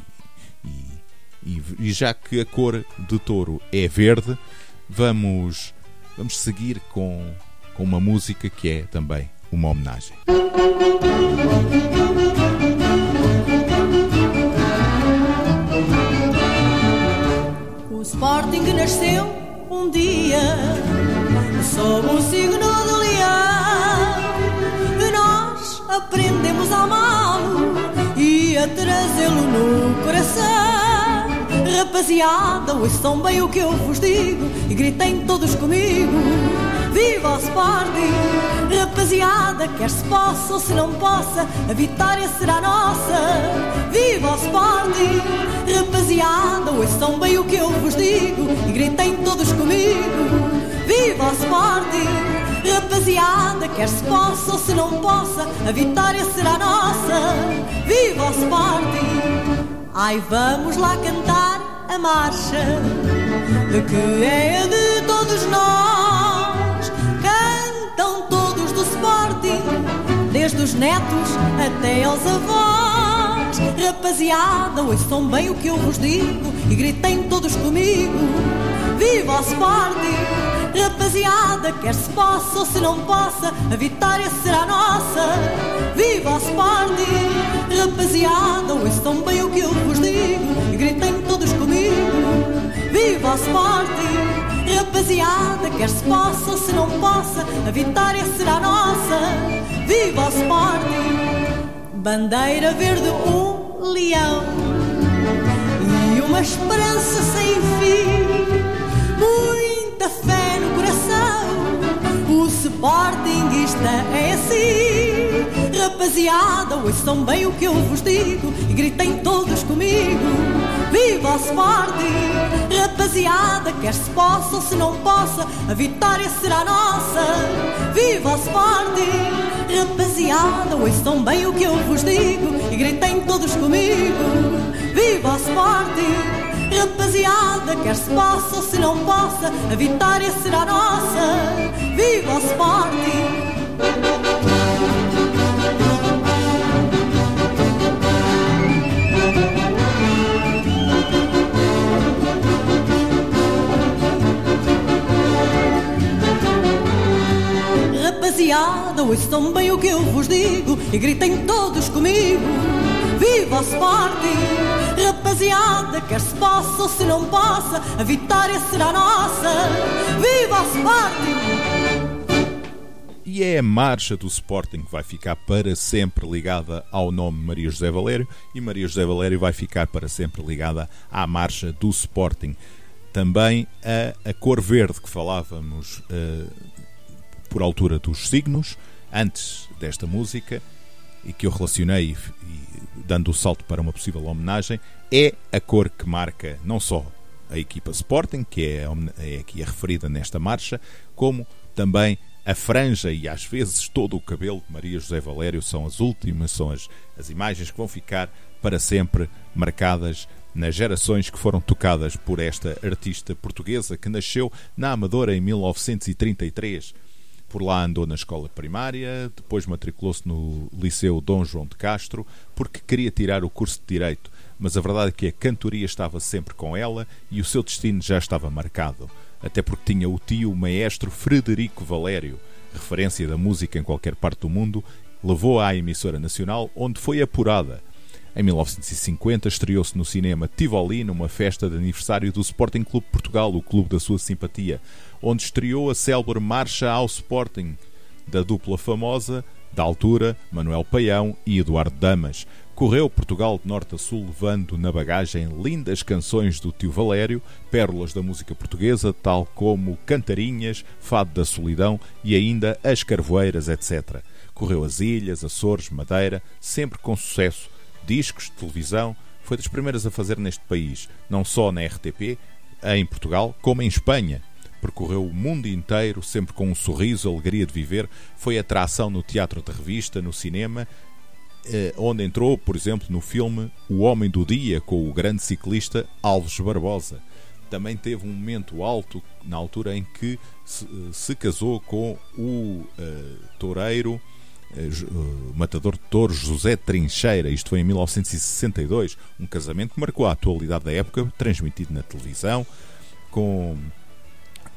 e, e já que a cor de touro é verde, vamos, vamos seguir com, com uma música que é também uma homenagem. O Sporting nasceu um dia sob o signo de leão. Nós aprendemos a amá-lo e a trazê-lo no coração. Rapaziada, ouçam bem o que eu vos digo e gritem todos comigo. Viva o Sporting! Rapaziada, quer se possa ou se não possa, a vitória será nossa. Viva o Sporting! Rapaziada, ouçam bem o que eu vos digo e gritem todos comigo. Viva o Sporting! Rapaziada, quer se possa ou se não possa, a vitória será nossa. Viva o Sporting! Ai, vamos lá cantar a marcha que é de todos nós. Desde os netos até aos avós. Rapaziada, ouçam bem o que eu vos digo e gritem todos comigo. Viva o Sporting! Rapaziada, quer se possa ou se não possa, a vitória será nossa. Viva o Sporting, rapaziada, ouçam bem o que eu vos digo e gritem todos comigo. Viva o Sporting, rapaziada, quer se possa se não possa, a vitória será nossa. Viva o Sporting, bandeira verde, um leão e uma esperança sem fim. Muita fé no coração, o Sportingista é assim. Rapaziada, ouçam bem o que eu vos digo e gritem todos comigo. Viva o Sporting! Rapaziada, quer se possa ou se não possa, a vitória será nossa. Viva o Sporting! Rapaziada, ouçam bem o que eu vos digo e gritem todos comigo. Viva o Sporting! Rapaziada, quer se possa ou se não possa, a vitória será nossa. Viva o Sporting! Rapaziada, ouçam bem o que eu vos digo e gritem todos comigo. Viva o Sporting! Rapaziada, quer se possa ou se não possa, a vitória será nossa. Viva o Sporting! E é a marcha do Sporting que vai ficar para sempre ligada ao nome Maria José Valério e Maria José Valério vai ficar para sempre ligada à marcha do Sporting. Também a, a cor verde que falávamos eh, por altura dos signos, antes desta música, e que eu relacionei dando o salto para uma possível homenagem, é a cor que marca não só a equipa Sporting, que é, é aqui referida nesta marcha, como também a franja e às vezes todo o cabelo de Maria José Valério são as últimas, são as, as imagens que vão ficar para sempre marcadas nas gerações que foram tocadas por esta artista portuguesa que nasceu na Amadora em 1933. Por lá andou na escola primária, depois matriculou-se no Liceu Dom João de Castro, porque queria tirar o curso de Direito, mas a verdade é que a cantoria estava sempre com ela e o seu destino já estava marcado, até porque tinha o tio maestro Frederico Valério, referência da música em qualquer parte do mundo, levou-a à emissora nacional, onde foi apurada. Em 1950 estreou-se no cinema Tivoli numa festa de aniversário do Sporting Clube Portugal, o clube da sua simpatia, onde estreou a célebre Marcha ao Sporting, da dupla famosa, da altura, Manuel Paião e Eduardo Damas. Correu Portugal de norte a sul levando na bagagem lindas canções do tio Valério, pérolas da música portuguesa, tal como Cantarinhas, Fado da Solidão e ainda As Carvoeiras, etc. Correu as ilhas, Açores, Madeira, sempre com sucesso. Discos, televisão, foi das primeiras a fazer neste país, não só na RTP, em Portugal, como em Espanha. Percorreu o mundo inteiro, sempre com um sorriso, alegria de viver. Foi atração no teatro de revista, no cinema, eh, onde entrou, por exemplo, no filme O Homem do Dia, com o grande ciclista Alves Barbosa. Também teve um momento alto na altura em que se, eh, casou com o eh, toureiro, matador de touros José Trincheira. Isto foi em 1962. Um casamento que marcou a atualidade da época, transmitido na televisão, com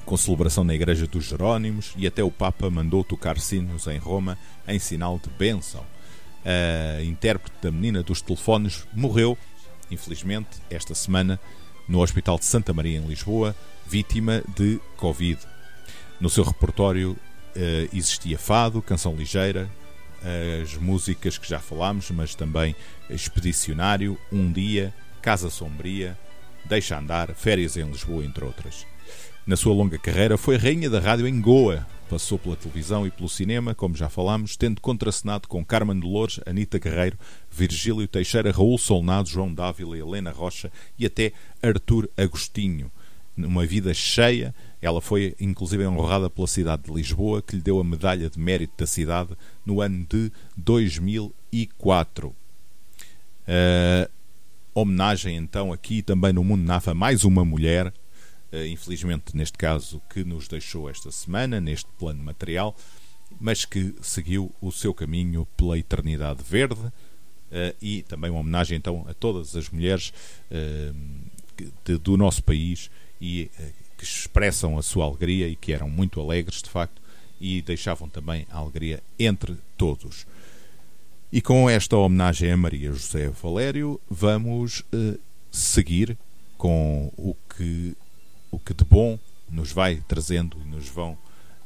com celebração na Igreja dos Jerónimos e até o Papa mandou tocar sinos em Roma em sinal de bênção. A intérprete da Menina dos Telefones morreu, infelizmente, esta semana no Hospital de Santa Maria em Lisboa, vítima de Covid. No seu repertório eh, existia fado, canção ligeira, as músicas que já falámos, mas também Expedicionário, Um Dia, Casa Sombria, Deixa Andar, Férias em Lisboa, entre outras. Na sua longa carreira, foi rainha da rádio em Goa. Passou pela televisão e pelo cinema, como já falámos, tendo contracenado com Carmen Dolores, Anita Guerreiro, Virgílio Teixeira, Raul Solnado, João Dávila, Helena Rocha e até Artur Agostinho. Numa vida cheia, ela foi inclusive honrada pela cidade de Lisboa, que lhe deu a medalha de mérito da cidade no ano de 2004. Uh, homenagem então aqui também no Mundo Nafa, mais uma mulher infelizmente neste caso, que nos deixou esta semana, neste plano material, mas que seguiu o seu caminho pela eternidade verde uh, e também uma homenagem então a todas as mulheres de, do nosso país e que expressam a sua alegria e que eram muito alegres, de facto, e deixavam também a alegria entre todos. E com esta homenagem a Maria José Valério, vamos eh, seguir com o que, o que de bom nos vai trazendo e nos vão,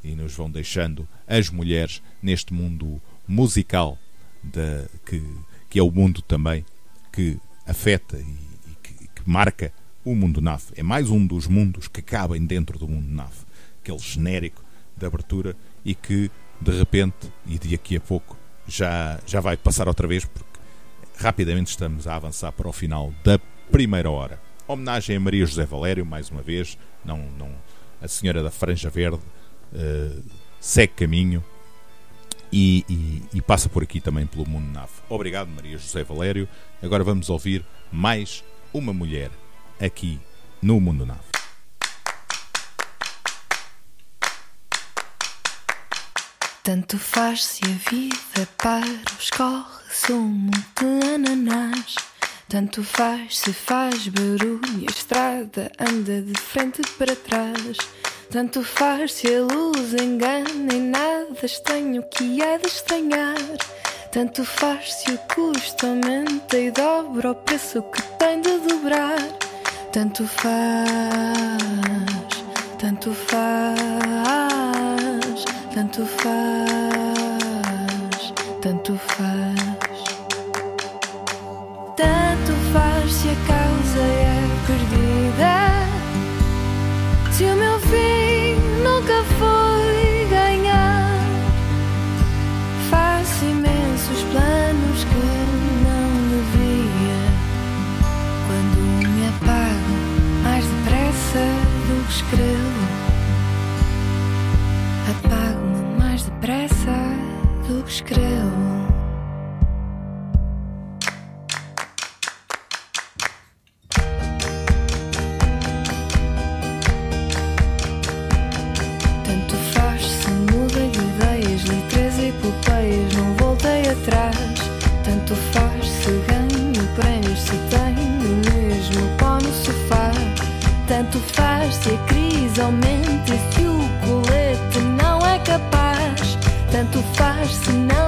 e nos vão deixando as mulheres neste mundo musical da, que, que é o mundo também que afeta e, e que, que marca o mundo NAF. É mais um dos mundos que cabem dentro do mundo NAF. Aquele genérico de abertura e que de repente e de aqui a pouco já, já vai passar outra vez porque rapidamente estamos a avançar para o final da primeira hora. Homenagem a Maria José Valério, mais uma vez, não, não, a senhora da Franja Verde uh, segue caminho e, e, e, passa por aqui também pelo Mundo Nave. Obrigado, Maria José Valério. Agora vamos ouvir mais uma mulher aqui no Mundo Nave. Tanto faz se a vida para ou escorre sumo de ananás. Tanto faz se faz barulho a estrada anda de frente para trás. Tanto faz se a luz engana e nada estranho que há de estranhar. Tanto faz se o custo aumenta e dobra o preço que tem de dobrar. Tanto faz, tanto faz, tanto faz, tanto faz. Tanto faz se a crise aumenta se o colete não é capaz. Tanto faz se não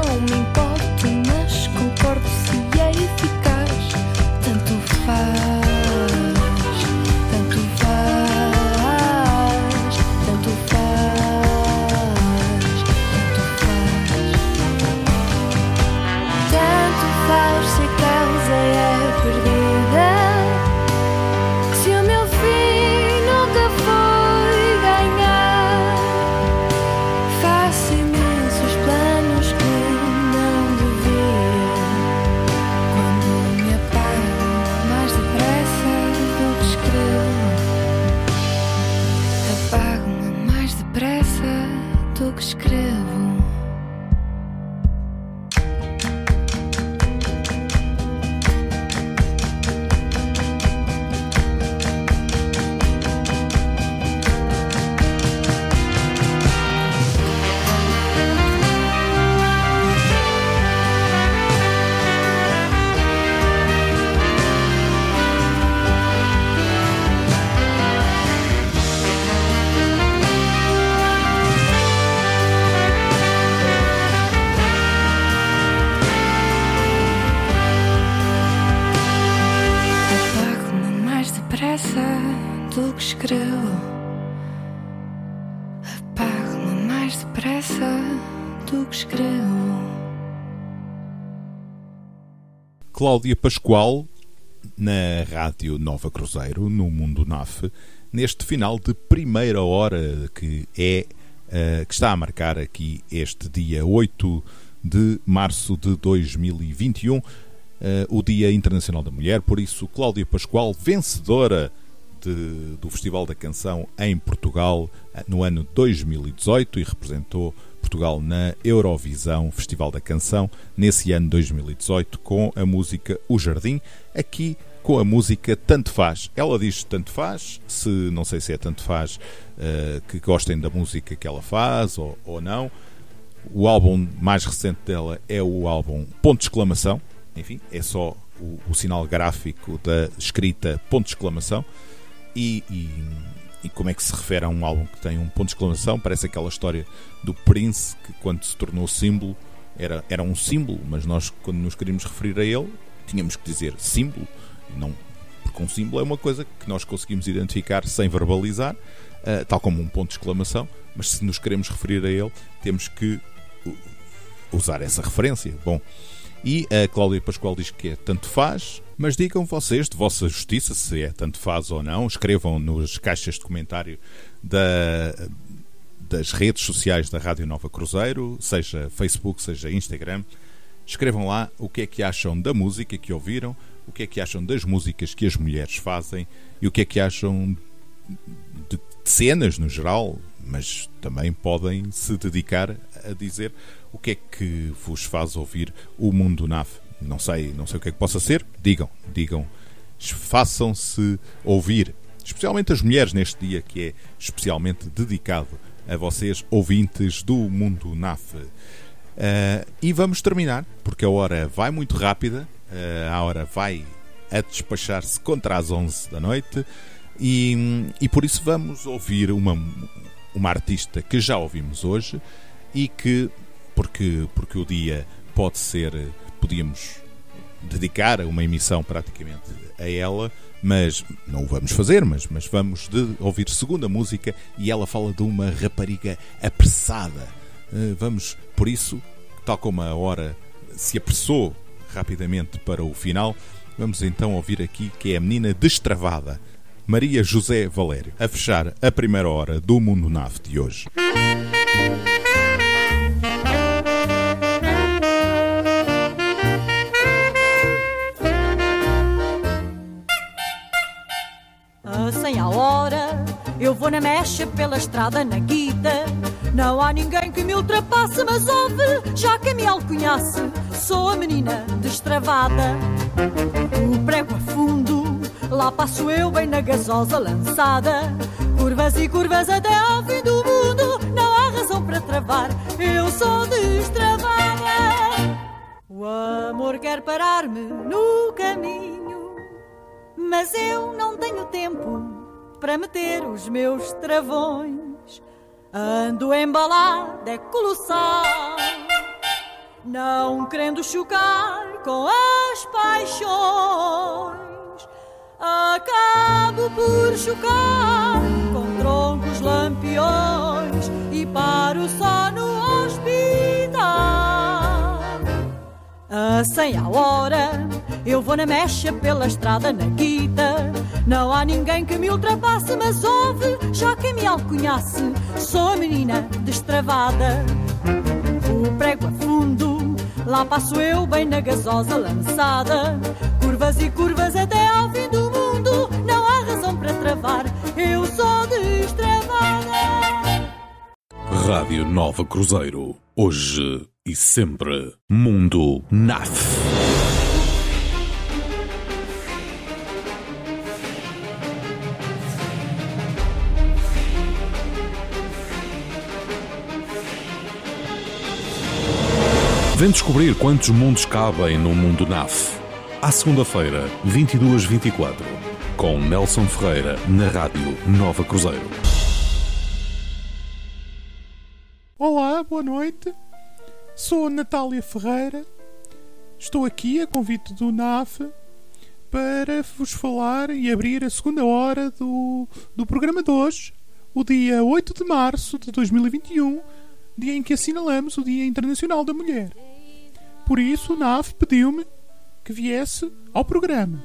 Cláudia Pascoal, na Rádio Nova Cruzeiro, no Mundo NAF, neste final de primeira hora que é eh, que está a marcar aqui este dia 8 de março de 2021, eh, o Dia Internacional da Mulher. Por isso, Cláudia Pascoal, vencedora de- do Festival da Canção em Portugal eh, no ano 2018 e representou Portugal na Eurovisão Festival da Canção nesse ano 2018 com a música O Jardim, aqui com a música Tanto Faz. Ela diz Tanto Faz, se não sei se é Tanto Faz eh, que gostem da música que ela faz ou, ou não. O álbum mais recente dela é o álbum Ponto de Exclamação, enfim, é só o, o sinal gráfico da escrita Ponto de Exclamação. E, e- e como é que se refere a um álbum que tem um ponto de exclamação? Parece aquela história do Prince que, quando se tornou símbolo, era, era um símbolo, mas nós, quando nos queríamos referir a ele, tínhamos que dizer símbolo, não porque um símbolo é uma coisa que nós conseguimos identificar sem verbalizar, uh, tal como um ponto de exclamação, mas se nos queremos referir a ele, temos que usar essa referência. Bom, e a Cláudia Pascoal diz que é tanto faz, mas digam vocês de vossa justiça se é tanto faz ou não. Escrevam nas caixas de comentário da, das redes sociais da Rádio Nova Cruzeiro, seja Facebook, seja Instagram. Escrevam lá o que é que acham da música que ouviram, o que é que acham das músicas que as mulheres fazem e o que é que acham de cenas no geral, mas também podem se dedicar a dizer o que é que vos faz ouvir o mundo NAF. Não sei, não sei o que é que possa ser. Digam, digam, façam-se ouvir, especialmente as mulheres neste dia que é especialmente dedicado a vocês, ouvintes do mundo NAF. Uh, e vamos terminar, porque a hora vai muito rápida, uh, a hora vai a despachar-se contra as 11 da noite, e, e por isso vamos ouvir uma, uma artista que já ouvimos hoje e que, porque, porque o dia pode ser, podíamos dedicar uma emissão praticamente a ela, mas não o vamos fazer, mas, mas vamos de ouvir segunda música e ela fala de uma rapariga apressada. Uh, vamos, por isso, tal como a hora se apressou rapidamente para o final, vamos então ouvir aqui que é a menina destravada. Maria José Valério, a fechar a primeira hora do Mundo Nave de hoje. Eu vou na mecha pela estrada na guita. Não há ninguém que me ultrapasse, mas ouve, já que me alcunhasse, sou a menina destravada. O prego a fundo, lá passo eu bem na gasosa lançada. Curvas e curvas até ao fim do mundo, não há razão para travar, eu sou destravada. O amor quer parar-me no caminho, mas eu não tenho tempo para meter os meus travões. Ando embalada, é colossal, não querendo chocar com as paixões. Acabo por chocar com troncos lampiões e paro só no hospital. A cem a hora, eu vou na mecha pela estrada na guita. Não há ninguém que me ultrapasse, mas ouve, já que me alcunhasse, sou a menina destravada. O prego a fundo, lá passo eu bem na gasosa lançada. Curvas e curvas até ao fim do mundo, não há razão para travar, eu sou destravada. Rádio Nova Cruzeiro. Hoje e sempre. Mundo NAF. Vem descobrir quantos mundos cabem no mundo NAF. À segunda-feira, 22-24, com Nelson Ferreira, na Rádio Nova Cruzeiro. Olá, boa noite. Sou Natália Ferreira. Estou aqui a convite do NAF para vos falar e abrir a segunda hora do, do programa de hoje, o dia 8 de março de 2021, dia em que assinalamos o Dia Internacional da Mulher. Por isso, o NAF pediu-me que viesse ao programa.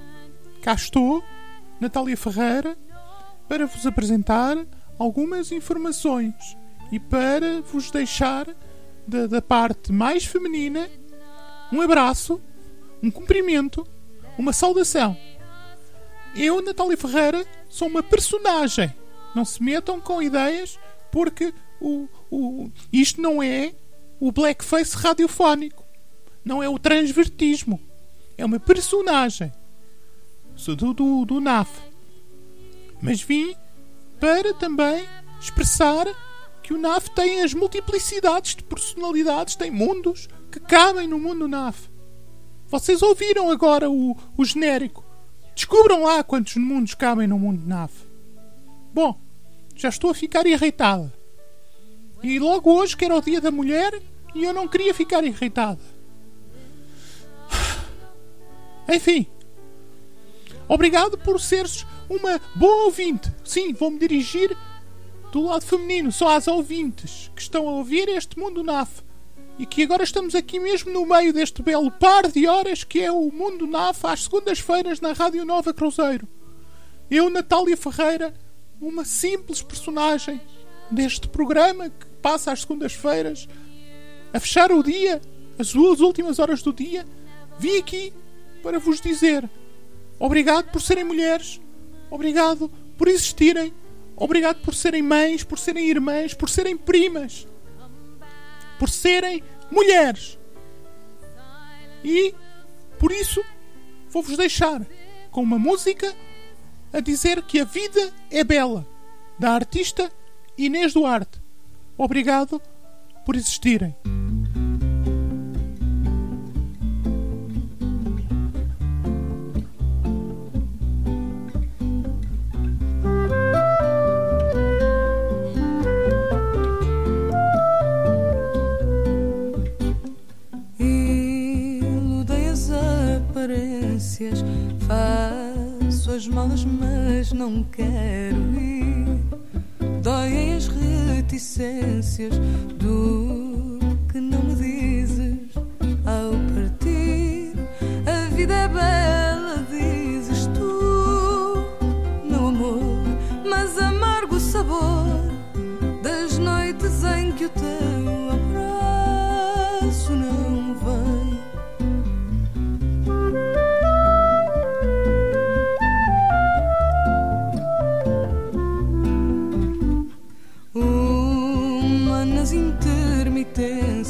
Cá estou, Natália Ferreira, para vos apresentar algumas informações e para vos deixar da, da parte mais feminina um abraço, um cumprimento, uma saudação. Eu, Natália Ferreira, sou uma personagem. Não se metam com ideias, porque o, o, isto não é o blackface radiofónico. Não é o transvertismo. É uma personagem. Sou do, do, do NAF. Mas vim para também expressar que o NAF tem as multiplicidades de personalidades, tem mundos que cabem no mundo NAF. Vocês ouviram agora o, o genérico. Descubram lá quantos mundos cabem no mundo NAF. Bom, Já estou a ficar irritada. E logo hoje que era o dia da mulher e eu não queria ficar irritada. Enfim. Obrigado por seres uma boa ouvinte. Sim, vou-me dirigir do lado feminino, só às ouvintes que estão a ouvir este Mundo NAF. E que agora estamos aqui mesmo no meio deste belo par de horas que é o Mundo NAF às segundas-feiras na Rádio Nova Cruzeiro. Eu, Natália Ferreira, uma simples personagem deste programa que passa às segundas-feiras a fechar o dia, as duas últimas horas do dia, vim aqui para vos dizer obrigado por serem mulheres, obrigado por existirem, obrigado por serem mães, por serem irmãs, por serem primas, por serem mulheres. E por isso vou-vos deixar com uma música a dizer que a vida é bela, da artista Inês Duarte. Obrigado por existirem. Aparências, faço as malas, mas não quero ir. Doem as reticências do que não me dizes ao partir. A vida é bela, dizes tu, meu amor, mas amargo sabor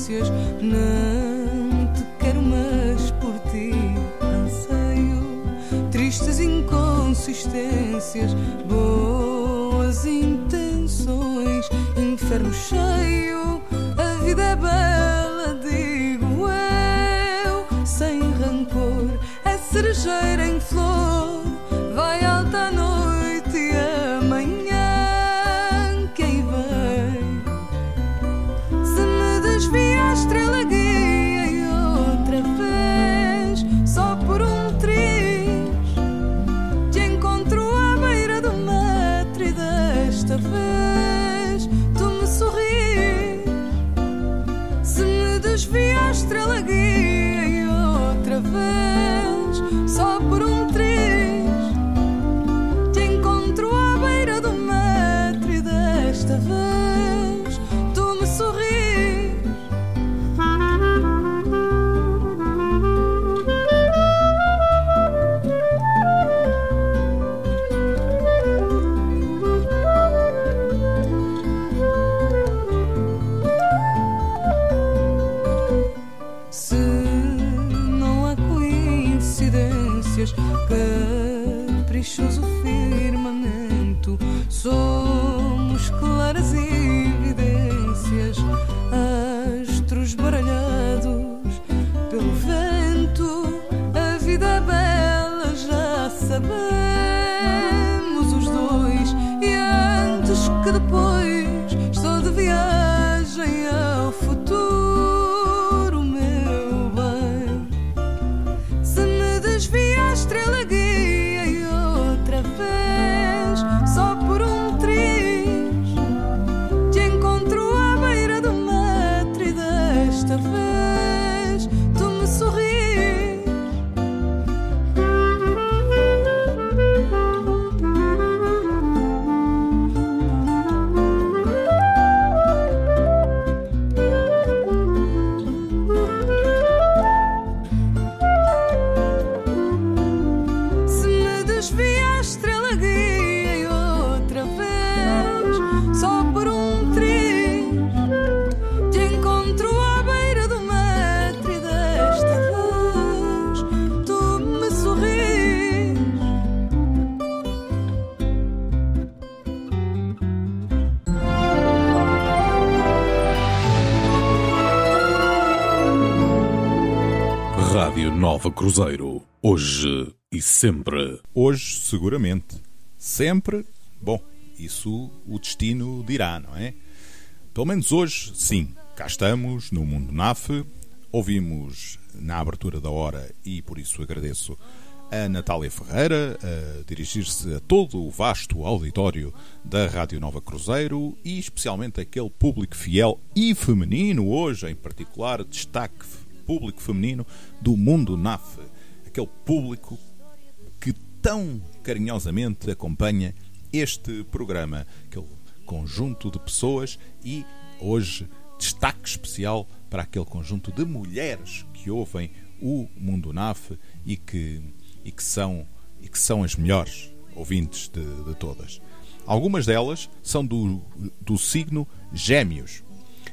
não te quero, mas por ti anseio. Tristes inconsistências, boas intenções, inferno cheio. A vida é bela, digo eu, sem rancor. É cerejeira em flor, Cruzeiro. Hoje e sempre. Hoje, seguramente. Sempre. Bom, Isso o destino dirá, não é? Pelo menos hoje, sim. Cá estamos, no Mundo NAF. Ouvimos na abertura da hora e por isso agradeço a Natália Ferreira a dirigir-se a todo o vasto auditório da Rádio Nova Cruzeiro e especialmente aquele público fiel e feminino, hoje em particular, destaque público feminino do Mundo NAF. Aquele público que tão carinhosamente acompanha este programa, aquele conjunto de pessoas e hoje destaque especial para aquele conjunto de mulheres que ouvem o Mundo NAF e que, e que, são, e que são as melhores ouvintes de, de todas. Algumas delas são do, do signo Gêmeos.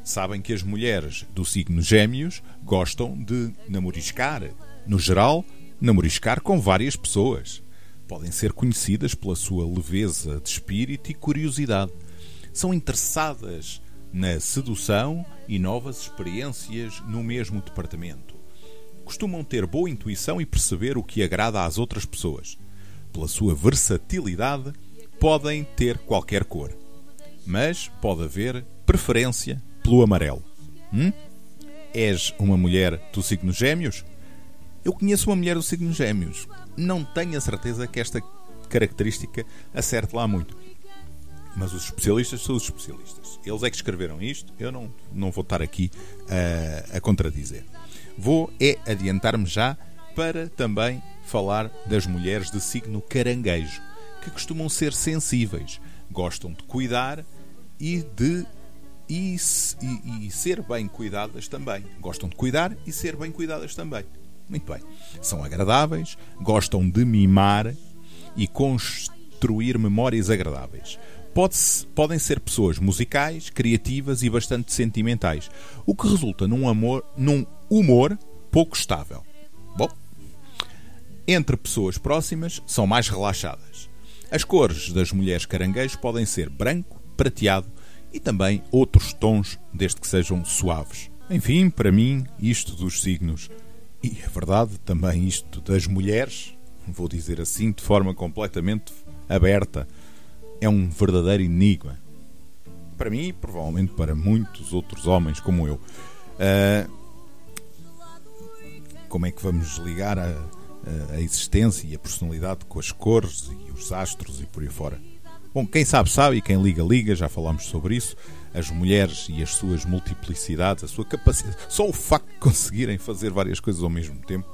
Sabem que as mulheres do signo Gêmeos gostam de namoriscar. No geral, namoriscar com várias pessoas. Podem ser conhecidas pela sua leveza de espírito e curiosidade. São interessadas na sedução e novas experiências no mesmo departamento. Costumam ter boa intuição e perceber o que agrada às outras pessoas. Pela sua versatilidade, podem ter qualquer cor, mas pode haver preferência pelo amarelo. Hum? És uma mulher do signo Gêmeos? Eu conheço uma mulher do signo Gêmeos. Não tenho a certeza que esta característica acerte lá muito. Mas os especialistas são os especialistas. Eles é que escreveram isto, eu não, não vou estar aqui a, a contradizer. Vou é adiantar-me já para também falar das mulheres de signo caranguejo, que costumam ser sensíveis, gostam de cuidar e de e, e, e ser bem cuidadas também. Gostam de cuidar e ser bem cuidadas também. Muito bem. São agradáveis, gostam de mimar e construir memórias agradáveis. Pode podem ser pessoas musicais, criativas e bastante sentimentais, o que resulta num, amor, num humor pouco estável. Bom, entre pessoas próximas são mais relaxadas. As cores das mulheres caranguejos podem ser branco, prateado e também outros tons, desde que sejam suaves. Enfim, para mim, isto dos signos e é verdade também isto das mulheres, vou dizer assim de forma completamente aberta, é um verdadeiro enigma. Para mim e provavelmente para muitos outros homens como eu. Uh, como é que vamos ligar a, a, a existência e a personalidade com as cores e os astros e por aí fora? Bom, quem sabe sabe e quem liga liga, já falámos sobre isso. As mulheres e as suas multiplicidades, a sua capacidade, só o facto de conseguirem fazer várias coisas ao mesmo tempo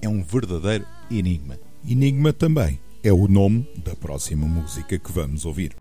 é um verdadeiro enigma. Enigma também é o nome da próxima música que vamos ouvir.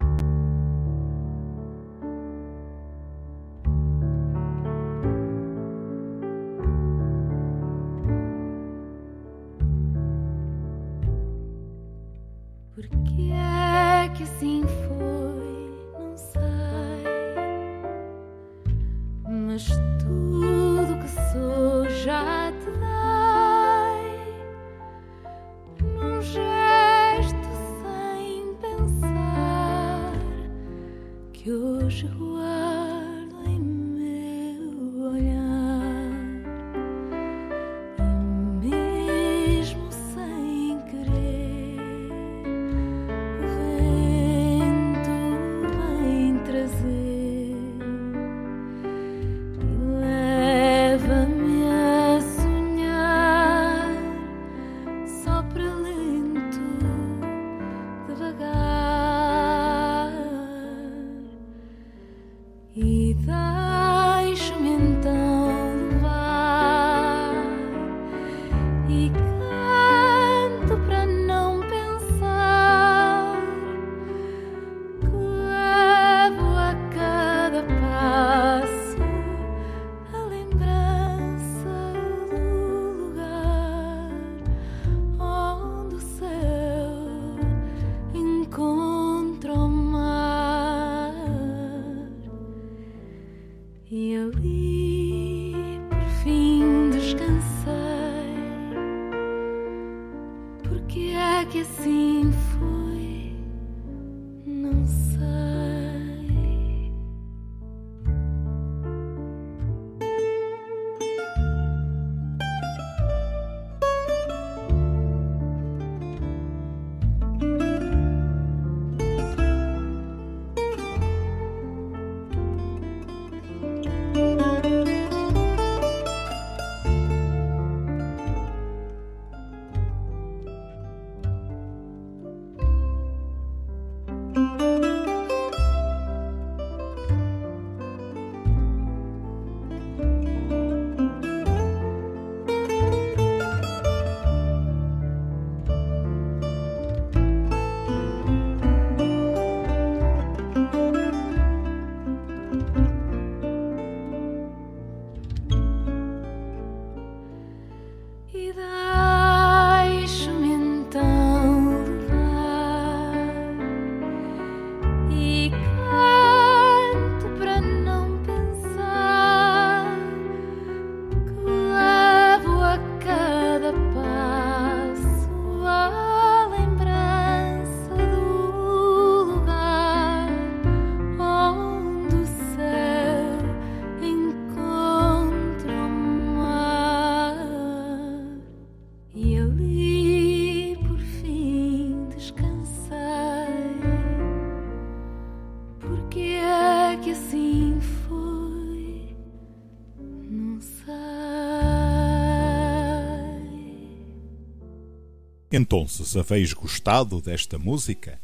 Então, se habéis gostado desta música,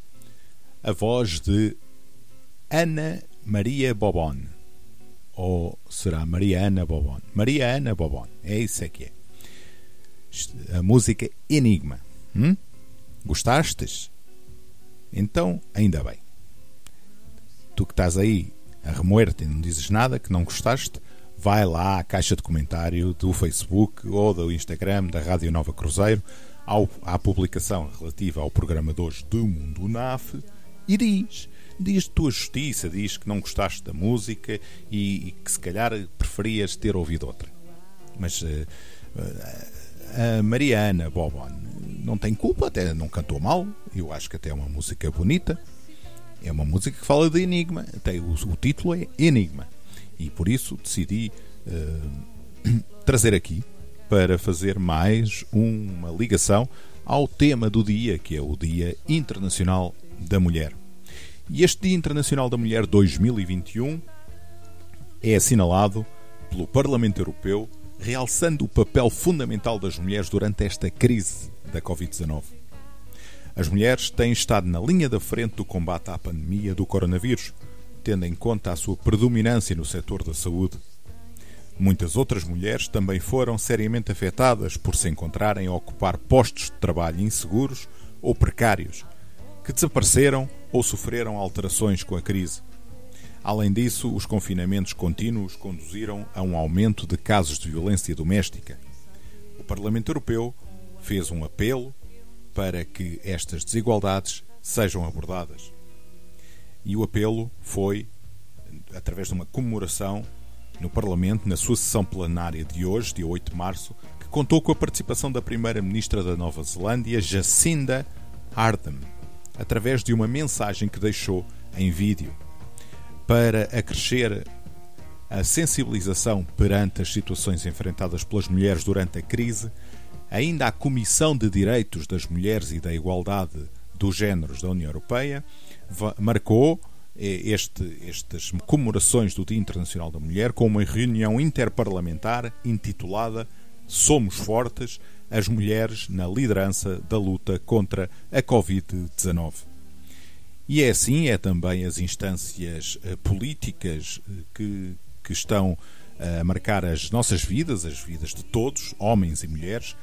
a voz de Ana Maria Bobon. Ou será Maria Ana Bobon? Maria Ana Bobon. É isso é que é. Isto- A música Enigma. Hum? Gostastes? Então, ainda bem. Tu que estás aí a remoer-te e não dizes nada, que não gostaste, vai lá à caixa de comentário do Facebook ou do Instagram da Rádio Nova Cruzeiro, ao, à publicação relativa ao programa de hoje do Mundo NAF e diz, diz tua justiça, diz que não gostaste da música e, e que se calhar preferias ter ouvido outra. Mas eh, eh, a Mariana Bobon não tem culpa, até não cantou mal, eu acho que até é uma música bonita. É uma música que fala de enigma, até o, o título é Enigma. E por isso decidi eh, trazer aqui para fazer mais uma ligação ao tema do dia, que é o Dia Internacional da Mulher. E este Dia Internacional da Mulher 2021 é assinalado pelo Parlamento Europeu, realçando o papel fundamental das mulheres durante esta crise da Covid-19. As mulheres têm estado na linha da frente do combate à pandemia do coronavírus, tendo em conta a sua predominância no setor da saúde. Muitas outras mulheres também foram seriamente afetadas por se encontrarem a ocupar postos de trabalho inseguros ou precários, que desapareceram ou sofreram alterações com a crise. Além disso, os confinamentos contínuos conduziram a um aumento de casos de violência doméstica. O Parlamento Europeu fez um apelo para que estas desigualdades sejam abordadas. E o apelo foi através de uma comemoração no Parlamento, na sua sessão plenária de hoje, dia 8 de março, que contou com a participação da Primeira-Ministra da Nova Zelândia, Jacinda Ardern, através de uma mensagem que deixou em vídeo. Para acrescer a sensibilização perante as situações enfrentadas pelas mulheres durante a crise, ainda a Comissão de Direitos das Mulheres e da Igualdade dos Géneros da União Europeia marcou este, estas comemorações do Dia Internacional da Mulher com uma reunião interparlamentar intitulada Somos Fortes, as mulheres na liderança da luta contra a Covid-19. E é assim, é também as instâncias eh, políticas eh, que, que estão eh, a marcar as nossas vidas, as vidas de todos, homens e mulheres,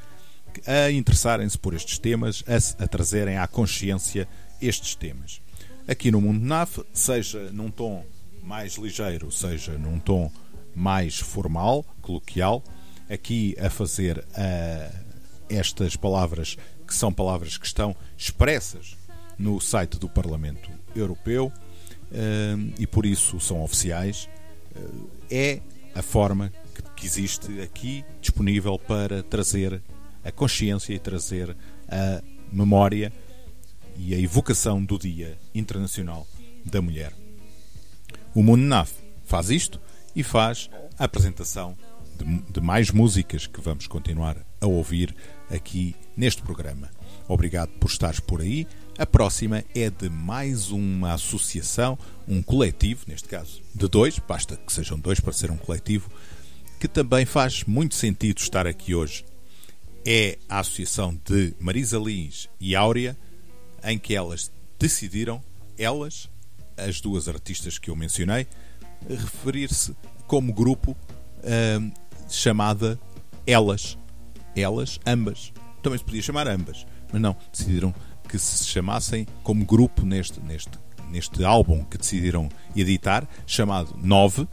a interessarem-se por estes temas, a, a trazerem à consciência estes temas. Aqui no Mundo NAF, seja num tom mais ligeiro, seja num tom mais formal, coloquial, aqui a fazer ah, estas palavras que são palavras que estão expressas no site do Parlamento Europeu ah, e por isso são oficiais. Ah, é a forma que, que existe aqui disponível para trazer a consciência e trazer a memória e a evocação do Dia Internacional da Mulher. O Mundo NAF faz isto e faz a apresentação de, de mais músicas que vamos continuar a ouvir aqui neste programa. Obrigado por estares por aí. A próxima é de mais uma associação, um coletivo, neste caso de dois, basta que sejam dois para ser um coletivo, que também faz muito sentido estar aqui hoje. É a associação de Marisa Lins e Áurea, em que elas decidiram, elas, as duas artistas que eu mencionei, referir-se como grupo ahm, chamada Elas. Elas, ambas. Também se podia chamar ambas, mas não, decidiram que se chamassem como grupo neste, neste, neste álbum que decidiram editar, chamado Nove,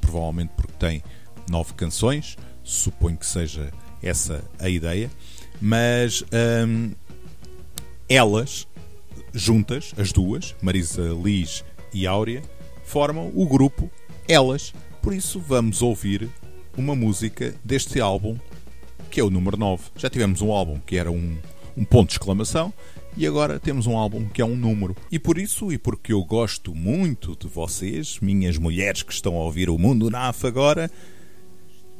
provavelmente porque tem nove canções, suponho que seja essa a ideia, mas ahm, elas, juntas, as duas, Marisa Liz e Áurea, formam o grupo Elas. Por isso vamos ouvir uma música deste álbum, que é o número 9. Já tivemos um álbum que era um, um ponto de exclamação e agora temos um álbum que é um número. E por isso, e porque eu gosto muito de vocês, minhas mulheres que estão a ouvir o Mundo NAF agora,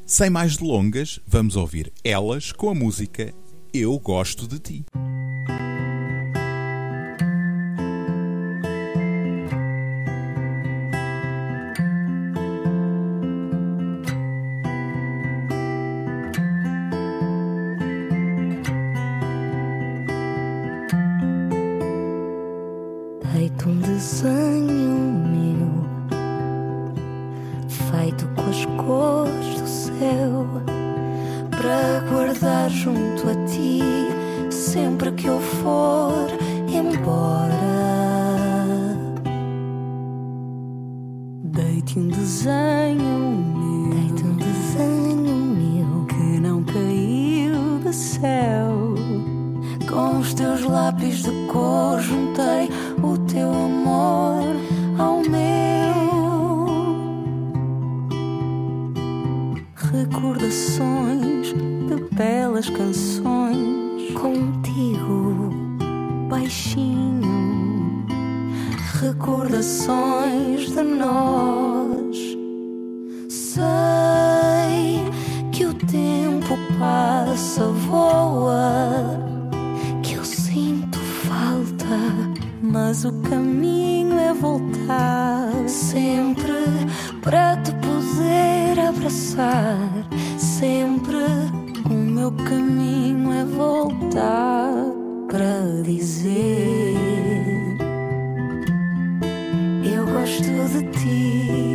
sem mais delongas, vamos ouvir elas com a música Eu Gosto de Ti. Sempre para te poder abraçar. Sempre O meu caminho é voltar para dizer: Eu gosto de ti.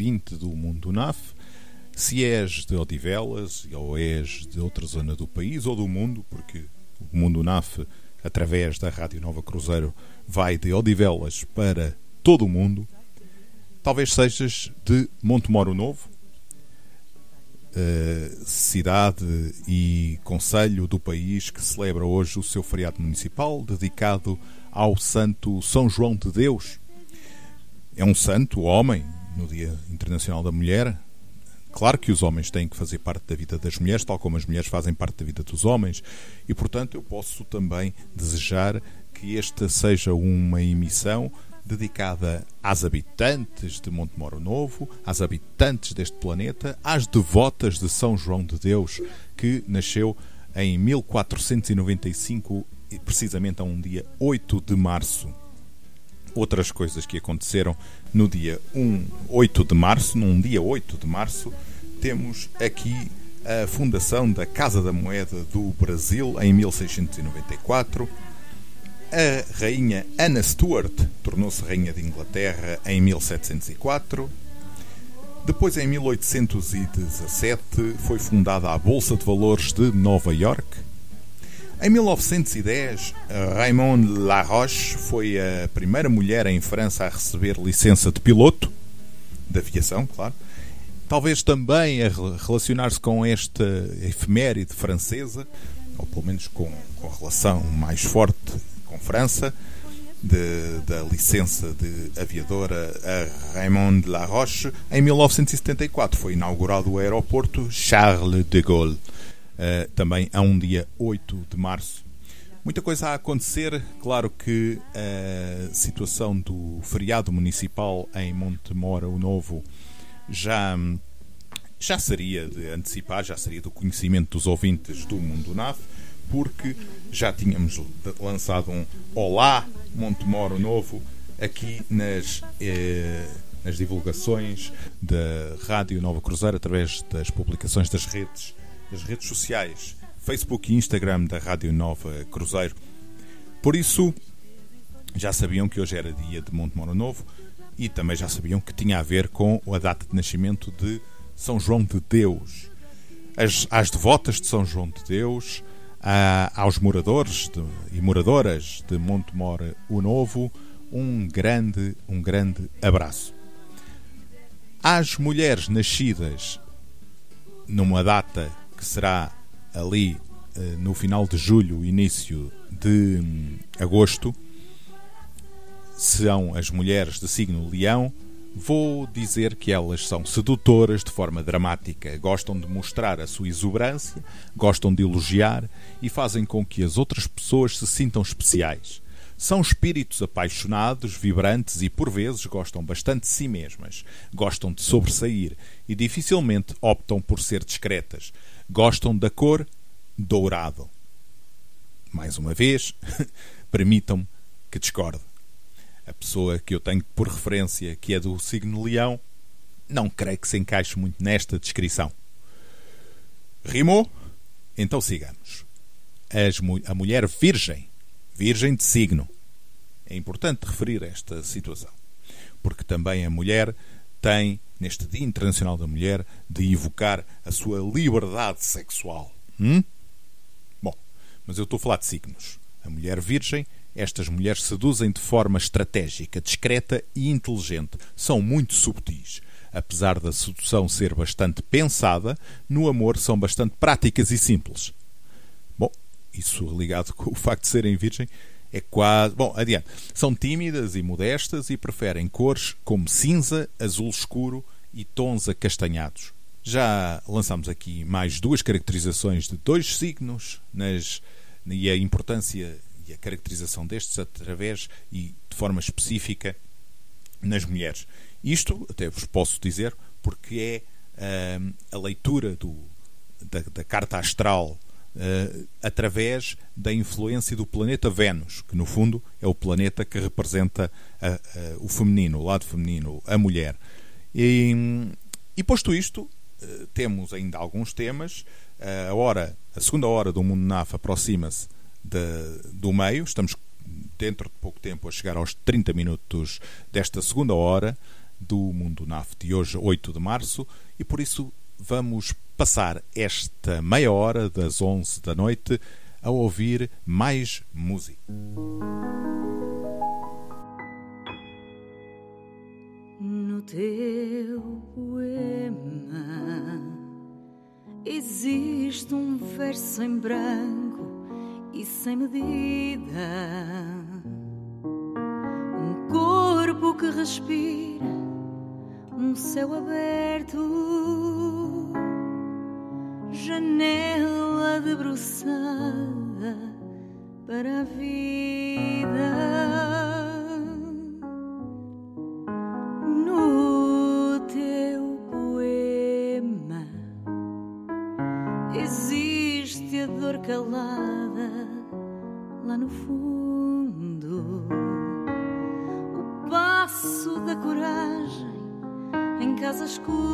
20 do Mundo NAF. Se és de Odivelas ou és de outra zona do país ou do mundo, porque o Mundo NAF, através da Rádio Nova Cruzeiro, vai de Odivelas para todo o mundo, talvez sejas de Montemoro Novo, eh, cidade e conselho do país que celebra hoje o seu feriado municipal dedicado ao santo São João de Deus. É um santo homem, no Dia Internacional da Mulher. Claro que os homens têm que fazer parte da vida das mulheres, tal como as mulheres fazem parte da vida dos homens, e portanto eu posso também desejar que esta seja uma emissão dedicada às habitantes de Montemoro Novo, às habitantes deste planeta, às devotas de São João de Deus, que nasceu em 1495, e precisamente a um dia 8 de março. Outras coisas que aconteceram no dia 1, 8 de março, num dia 8 de março, temos aqui a fundação da Casa da Moeda do Brasil em 1694. A rainha Anna Stuart tornou-se rainha de Inglaterra em 1704. Depois, em 1817, foi fundada a Bolsa de Valores de Nova York. Em 1910, Raymond Laroche foi a primeira mulher em França a receber licença de piloto, de aviação, claro. Talvez também a re- relacionar-se com esta efeméride francesa, ou pelo menos com, com a relação mais forte com França, de- da licença de aviadora a Raymond Laroche. Em 1974 foi inaugurado o aeroporto Charles de Gaulle, eh, também a um dia 8 de março. Muita coisa a acontecer. Claro que a situação do feriado municipal em Montemora o Novo já, já seria de antecipar, já seria do conhecimento dos ouvintes do Mundo NAF, porque já tínhamos lançado um Olá Montemora o Novo aqui nas, eh, nas divulgações da Rádio Nova Cruzeiro através das publicações das redes, das redes sociais, Facebook e Instagram da Rádio Nova Cruzeiro. Por isso, já sabiam que hoje era dia de Montemoro Novo e também já sabiam que tinha a ver com a data de nascimento de São João de Deus. As, às devotas de São João de Deus, a- aos moradores de- e moradoras de Montemor o Novo, um grande, um grande abraço. Às mulheres nascidas numa data que será ali eh, no final de julho, início de hum, agosto, são as mulheres de signo leão, vou dizer que elas são sedutoras de forma dramática, gostam de mostrar a sua exuberância, gostam de elogiar e fazem com que as outras pessoas se sintam especiais. São espíritos apaixonados, vibrantes e por vezes gostam bastante de si mesmas, gostam de sobressair e dificilmente optam por ser discretas. Gostam da cor dourado. Mais uma vez, permitam-me que discorde. A pessoa que eu tenho por referência, que é do signo leão, não creio que se encaixe muito nesta descrição. Rimou? Então sigamos. As a mulher virgem, virgem de signo. É importante referir esta situação, porque também a mulher tem, neste Dia Internacional da Mulher, de evocar a sua liberdade sexual. Hum? Bom, mas eu estou a falar de signos. A mulher virgem, estas mulheres seduzem de forma estratégica, discreta e inteligente. São muito subtis. Apesar da sedução ser bastante pensada, no amor são bastante práticas e simples. Bom, isso ligado com o facto de serem virgem é quase. Bom, adiante. São tímidas e modestas e preferem cores como cinza, azul escuro e tons acastanhados. Já lançamos aqui mais duas caracterizações de dois signos nas, e a importância e a caracterização destes através e de forma específica nas mulheres. Isto até vos posso dizer porque é hum, a leitura do, da, da carta astral eh, através da influência do planeta Vênus, que no fundo é o planeta que representa a- a- o feminino, o lado feminino, a mulher. E, e posto isto, eh, temos ainda alguns temas. Eh, a hora, a segunda hora do Mundo NAF aproxima-se do meio. Estamos dentro de pouco tempo a chegar aos 30 minutos desta segunda hora do Mundo NAF de hoje, 8 de março, e por isso vamos passar esta meia hora das 11 da noite a ouvir mais música. No teu poema existe um verso em branco e sem medida. Um corpo que respira, um céu aberto, janela debruçada para a vida. No teu poema existe a dor calada lá no fundo. O passo da coragem em casa escura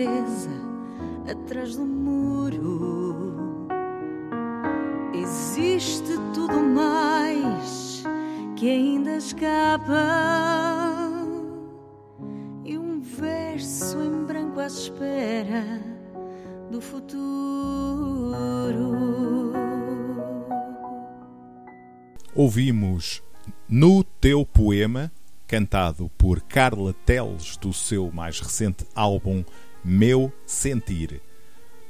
acesa atrás do muro. Existe tudo mais que ainda escapa e um verso em branco à espera do futuro. Ouvimos No Teu Poema, cantado por Carla Teles do seu mais recente álbum Meu Sentir.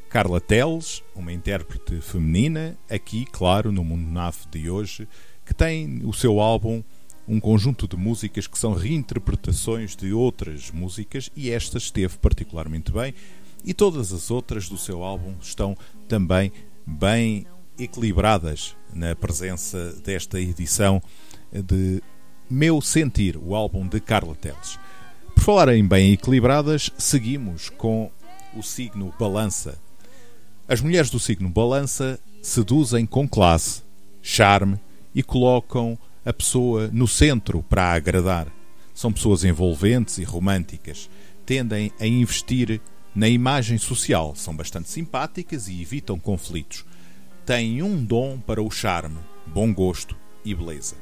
Carla Teles, uma intérprete feminina, aqui, claro, no Mundo Nave de hoje, que tem o seu álbum um conjunto de músicas que são reinterpretações de outras músicas e esta esteve particularmente bem e todas as outras do seu álbum estão também bem equilibradas na presença desta edição de Meu Sentir, o álbum de Carla Teles. Por falar em bem equilibradas, seguimos com o signo Balança. As mulheres do signo Balança seduzem com classe, charme e colocam a pessoa no centro para agradar. São pessoas envolventes e românticas. Tendem a investir na imagem social, são bastante simpáticas e evitam conflitos. Têm um dom para o charme, bom gosto e beleza.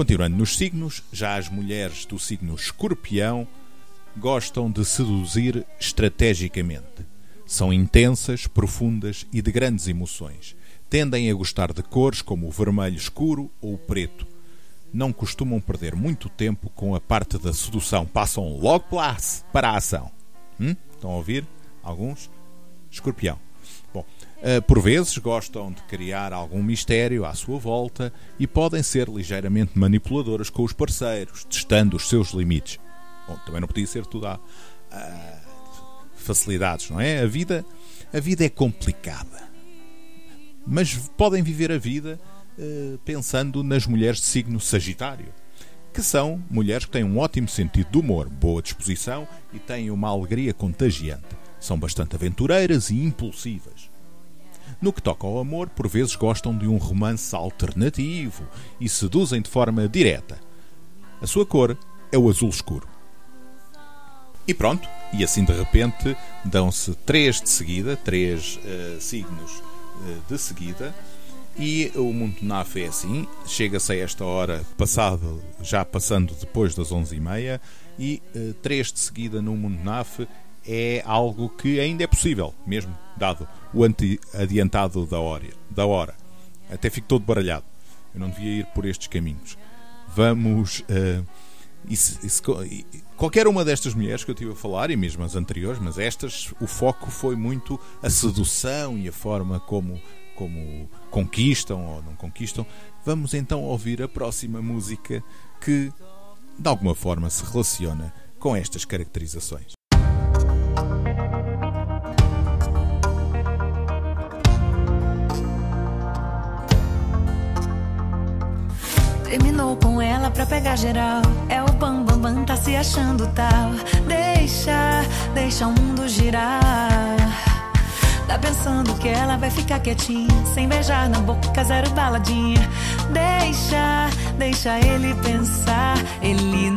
Continuando nos signos, já as mulheres do signo Escorpião gostam de seduzir estrategicamente. São intensas, profundas e de grandes emoções. Tendem a gostar de cores como o vermelho escuro ou o preto. Não costumam perder muito tempo com a parte da sedução, passam logo para a ação. Hum? Estão a ouvir? Alguns? Escorpião. Eh, por vezes gostam de criar algum mistério à sua volta e podem ser ligeiramente manipuladoras com os parceiros, testando os seus limites. Bom, também não podia ser tudo a, a facilidades, não é? A vida, a vida é complicada. Mas podem viver a vida eh, pensando nas mulheres de signo Sagitário, que são mulheres que têm um ótimo sentido de humor, boa disposição e têm uma alegria contagiante. São bastante aventureiras e impulsivas. No que toca ao amor, por vezes gostam de um romance alternativo e seduzem de forma direta. A sua cor é o azul escuro. E pronto, e assim de repente dão-se três de seguida, três eh, signos eh, de seguida, E o mundo NAF é assim, chega-se a esta hora, passado, já passando depois das 11h30, e eh, três de seguida no mundo NAF é algo que ainda é possível, mesmo dado o adiantado da hora, da hora. Até fico todo baralhado. Eu não devia ir por estes caminhos. Vamos. se co- e- qualquer uma destas mulheres que eu estive a falar, e mesmo as anteriores, mas estas, o foco foi muito a sedução e a forma como, como conquistam ou não conquistam. Vamos então ouvir a próxima música que, de alguma forma, se relaciona com estas caracterizações. Terminou com ela pra pegar geral. É o bam bam bam, tá se achando tal. Deixa, deixa o mundo girar. Tá pensando que ela vai ficar quietinha, sem beijar na boca, zero baladinha. Deixa, deixa ele pensar. Ele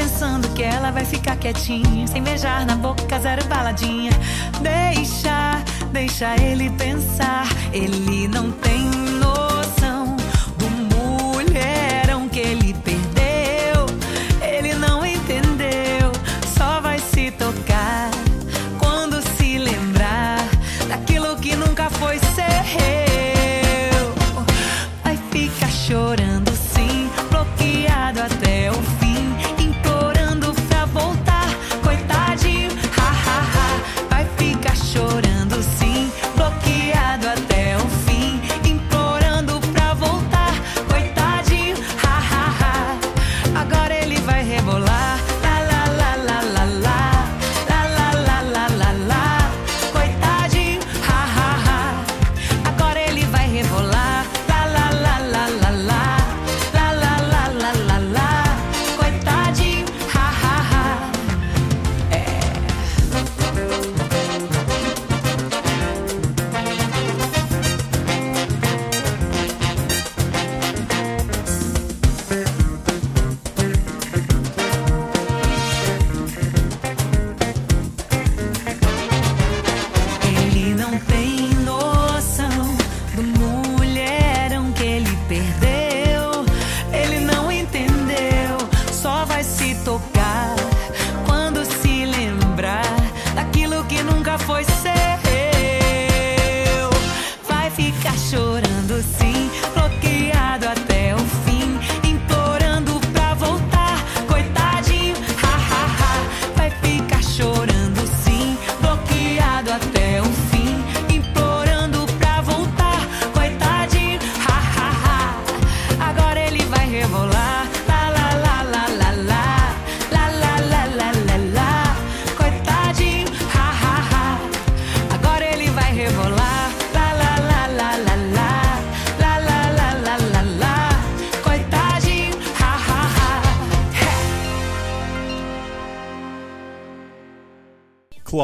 pensando que ela vai ficar quietinha, sem beijar na boca, zero baladinha. Deixa, deixa ele pensar. Ele não tem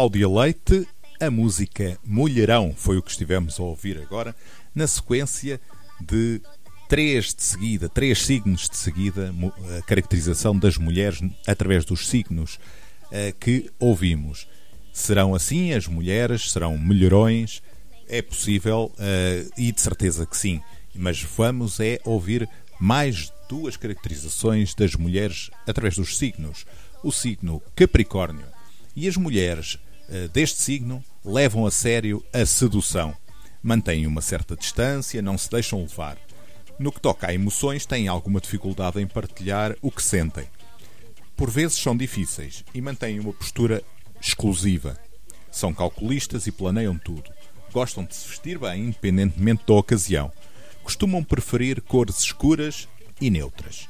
Cláudia Leite, a música Mulherão foi o que estivemos a ouvir agora, na sequência de três de seguida, três signos de seguida, a caracterização das mulheres através dos signos eh, que ouvimos. Serão assim as mulheres, serão mulherões, é possível eh, e de certeza que sim. Mas vamos é ouvir mais duas caracterizações das mulheres através dos signos. O signo Capricórnio e as mulheres deste signo levam a sério a sedução. Mantêm uma certa distância, não se deixam levar. No que toca a emoções, têm alguma dificuldade em partilhar o que sentem. Por vezes são difíceis e mantêm uma postura exclusiva. São calculistas e planeiam tudo. Gostam de se vestir bem, independentemente da ocasião. Costumam preferir cores escuras e neutras.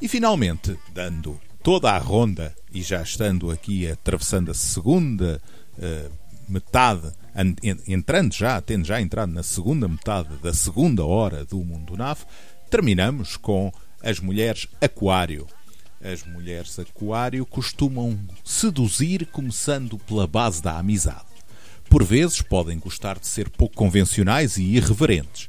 E finalmente, dando toda a ronda e já estando aqui atravessando a segunda eh, metade, an- en- entrando já, tendo já entrado na segunda metade da segunda hora do Mundo Nave, terminamos com as mulheres Aquário. As mulheres Aquário costumam seduzir começando pela base da amizade. Por vezes podem gostar de ser pouco convencionais e irreverentes.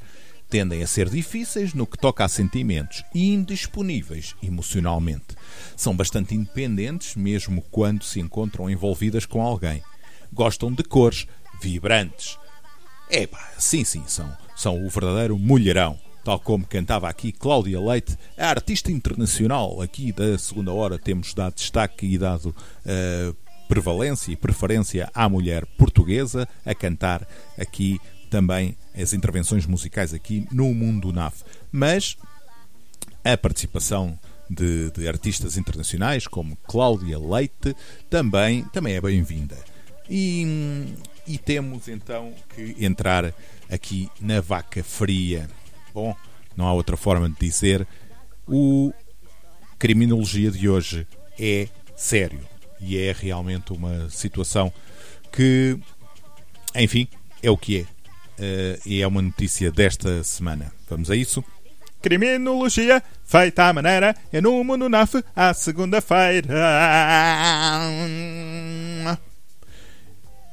Tendem a ser difíceis no que toca a sentimentos e indisponíveis emocionalmente. São bastante independentes, mesmo quando se encontram envolvidas com alguém. Gostam de cores vibrantes. É pá, sim, sim, são, são o verdadeiro mulherão. Tal como cantava aqui Cláudia Leite, a artista internacional aqui da segunda hora, temos dado destaque e dado eh, prevalência e preferência à mulher portuguesa a cantar aqui também as intervenções musicais aqui no Mundo NAF. Mas a participação de, de artistas internacionais como Cláudia Leite também, também é bem-vinda. E, e temos então que entrar aqui na vaca fria. Bom, não há outra forma de dizer. O criminologia de hoje é sério e é realmente uma situação que, enfim, é o que é. Eh, e é uma notícia desta semana. Vamos a isso? Criminologia feita à maneira é no Mundo NAF à segunda-feira.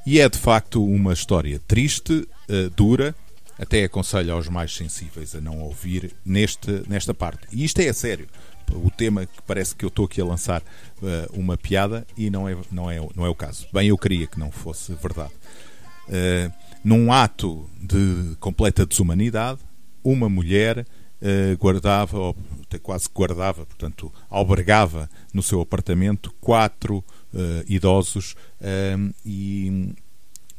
E é de facto uma história triste, eh, dura, até aconselho aos mais sensíveis a não ouvir neste, nesta parte. E isto é a sério. O tema que parece que eu estou aqui a lançar eh, uma piada e não é, não, é, não é o caso. Bem, eu queria que não fosse verdade. Eh, num ato de completa desumanidade, uma mulher guardava, ou até quase guardava, portanto, albergava no seu apartamento quatro eh, idosos eh, e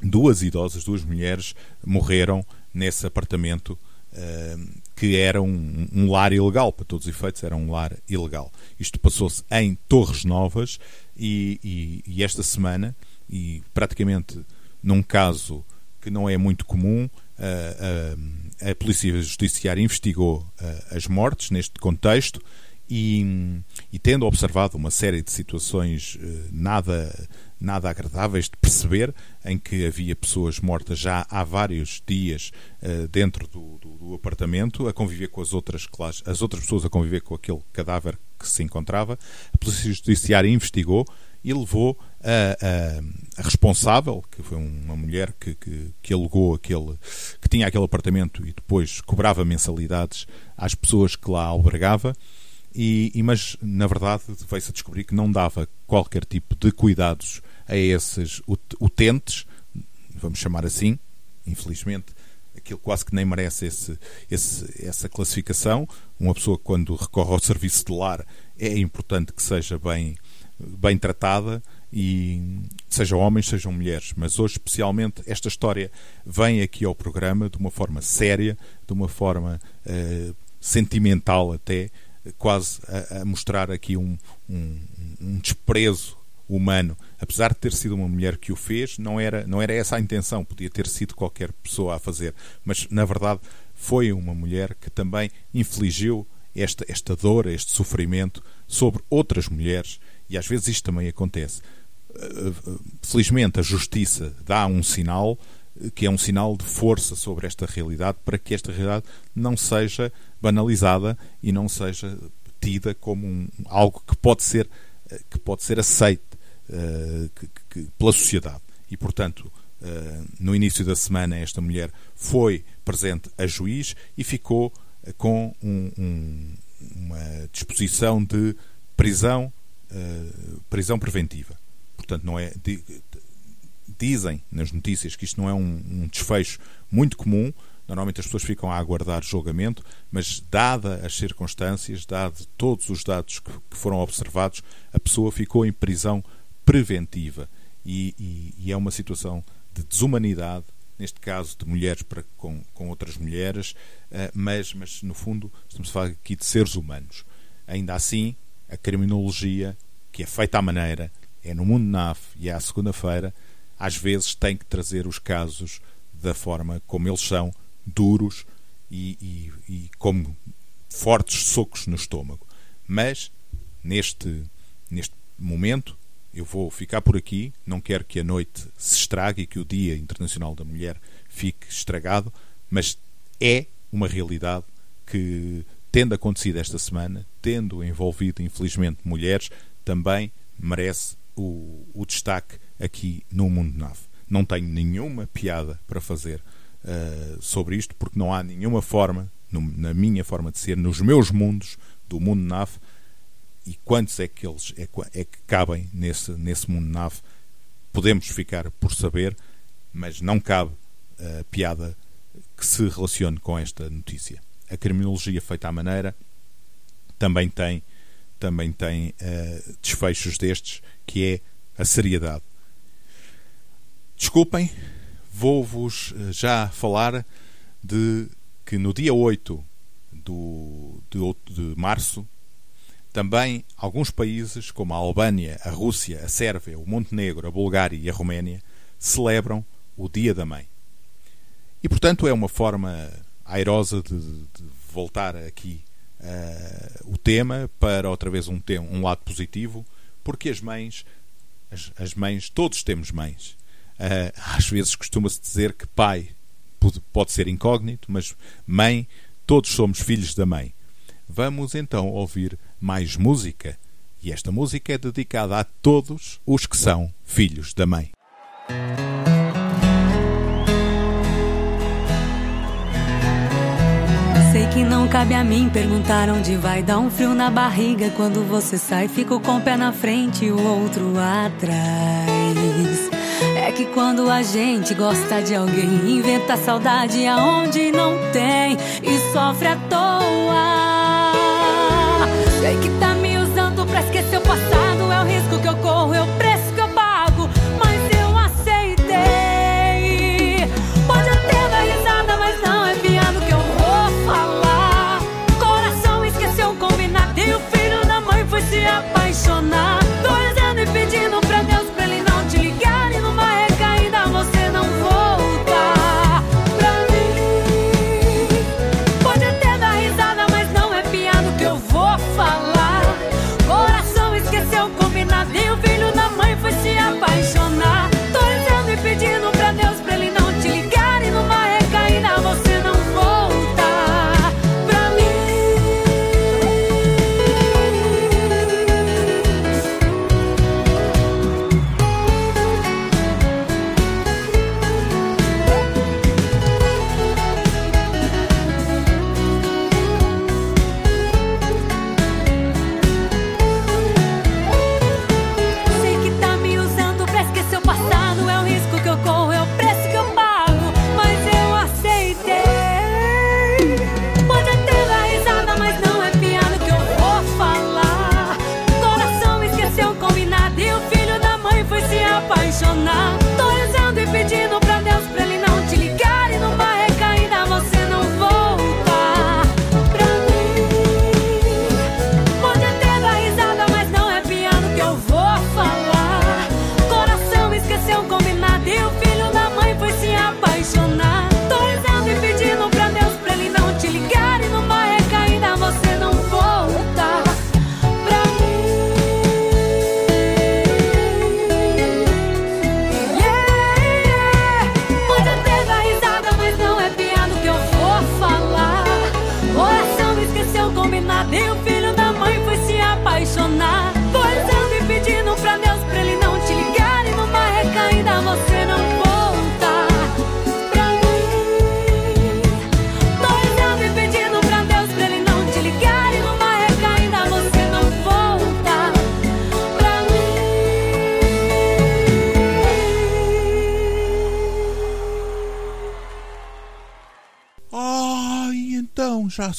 duas idosas, duas mulheres, morreram nesse apartamento eh, que era um, um lar ilegal, para todos os efeitos, era um lar ilegal. Isto passou-se em Torres Novas e, e- e esta semana, e praticamente num caso que não é muito comum, a, a, a Polícia Judiciária investigou eh, as mortes neste contexto e, e tendo observado uma série de situações eh, nada, nada agradáveis de perceber, em que havia pessoas mortas já há vários dias eh, dentro do, do- do apartamento, a conviver com as outras, clas- as outras pessoas, a conviver com aquele cadáver que se encontrava, a Polícia Judiciária investigou e levou a, a- a responsável, que foi uma mulher que, que, que alugou aquele, que tinha aquele apartamento e depois cobrava mensalidades às pessoas que lá albergava, e, e- mas na verdade veio-se a descobrir que não dava qualquer tipo de cuidados a esses ut- utentes, vamos chamar assim, infelizmente aquilo quase que nem merece esse, esse- essa classificação. Uma pessoa quando recorre ao serviço de lar é importante que seja bem, bem tratada e sejam homens, sejam mulheres. Mas hoje, especialmente, esta história vem aqui ao programa de uma forma séria, de uma forma eh, sentimental até, quase a, a mostrar aqui um, um, um desprezo humano. Apesar de ter sido uma mulher que o fez, não era, não era essa a intenção, podia ter sido qualquer pessoa a fazer. Mas, na verdade, foi uma mulher que também infligiu esta, esta dor, este sofrimento sobre outras mulheres, e às vezes isto também acontece. Eh, eh, Felizmente, a justiça dá um sinal eh, que é um sinal de força sobre esta realidade para que esta realidade não seja banalizada e não seja tida como um, algo que pode ser que pode ser aceite eh, que- que- pela sociedade e portanto eh, no início da semana esta mulher foi presente a juiz e ficou com um- um- uma disposição de prisão eh, prisão preventiva portanto não é di- dizem nas notícias que isto não é um, um desfecho muito comum. Normalmente as pessoas ficam a aguardar julgamento, mas dada as circunstâncias, dado todos os dados que, que foram observados, a pessoa ficou em prisão preventiva. E, e- e é uma situação de desumanidade, neste caso de mulheres para com, com outras mulheres, eh, mas, mas no fundo estamos a falar aqui de seres humanos. Ainda assim, a criminologia, que é feita à maneira, é no mundo NAF e é à segunda-feira, às vezes tem que trazer os casos da forma como eles são, duros e, e, e como fortes socos no estômago. Mas, neste, neste momento, eu vou ficar por aqui. Não quero que a noite se estrague e que o Dia Internacional da Mulher fique estragado, mas é uma realidade que, tendo acontecido esta semana, tendo envolvido, infelizmente, mulheres, também merece o, o destaque aqui no Mundo Nave. Não tenho nenhuma piada para fazer uh, sobre isto, porque não há nenhuma forma, no, na minha forma de ser, nos meus mundos do Mundo Nave, e quantos é que eles é, é que cabem nesse, nesse mundo nave, podemos ficar por saber, mas não cabe a piada que se relacione com esta notícia. A criminologia feita à maneira também tem, também tem uh, desfechos destes, que é a seriedade. Desculpem, vou-vos já falar de que no dia 8 do, de, de março também alguns países, como a Albânia, a Rússia, a Sérvia, o Montenegro, a Bulgária e a Roménia, celebram o Dia da Mãe. E, portanto, é uma forma airosa de, de voltar aqui uh, o tema para outra vez um, tema, um lado positivo, porque as mães, as, as mães, todos temos mães. Uh, às vezes costuma-se dizer que pai pode, pode ser incógnito, mas mãe, todos somos filhos da mãe. Vamos então ouvir mais música. E esta música é dedicada a todos os que são filhos da mãe. Sei que não cabe a mim perguntar onde vai. Dá um frio na barriga quando você sai. Fico com o pé na frente e o outro atrás. É que quando a gente gosta de alguém, inventa saudade aonde não tem e sofre à toa. Sei que tá me usando pra esquecer o passado.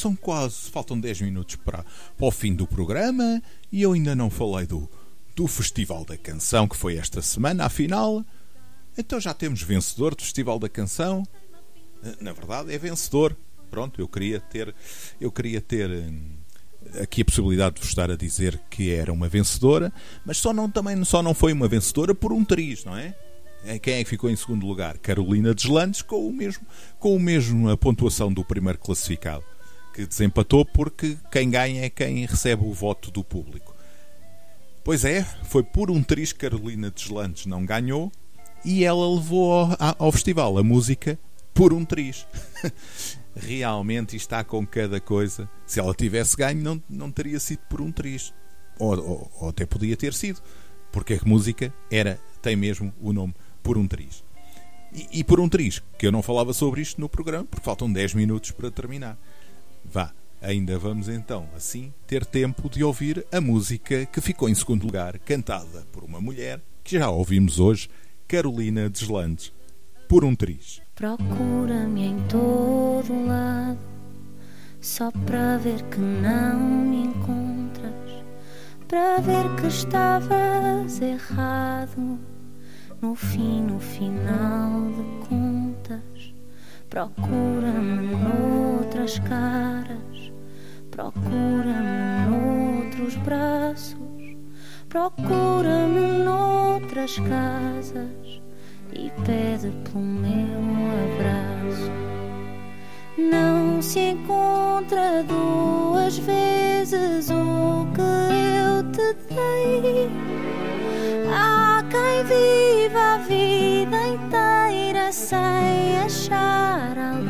São quase, faltam 10 minutos para, para o fim do programa e eu ainda não falei do, do Festival da Canção que foi esta semana. Afinal, Então já temos vencedor do Festival da Canção. Eh, Na verdade, é vencedor. Pronto, eu queria ter, eu queria ter hum, aqui a possibilidade de vos estar a dizer que era uma vencedora, mas só não, também só não foi uma vencedora por um triz, não é? Eh, Quem é que ficou em segundo lugar? Carolina Deslandes, com o mesmo, com o mesmo a pontuação do primeiro classificado, que desempatou porque quem ganha é quem recebe o voto do público. Pois é, foi por um triz Carolina Deslandes não ganhou e ela levou ao, ao festival a música por um triz. Realmente está com cada coisa. Se ela tivesse ganho, não, não teria sido por um triz. Ou, ou- ou até podia ter sido. Porque a música era, tem mesmo o nome por um triz. E, e por um triz, que eu não falava sobre isto no programa, porque faltam 10 minutos para terminar. Vá, ainda vamos então, assim, ter tempo de ouvir a música que ficou em segundo lugar, cantada por uma mulher que já ouvimos hoje, Carolina Deslandes, por um triz. Procura-me em todo lado, só para ver que não me encontras, para ver que estavas errado. No fim, no final de contas, procura-me noutras caras, procura-me noutros braços, procura-me noutras casas e pede pelo meu abraço. Não se encontra duas vezes o que eu te dei. Há quem viva a vida inteira sem achar alguém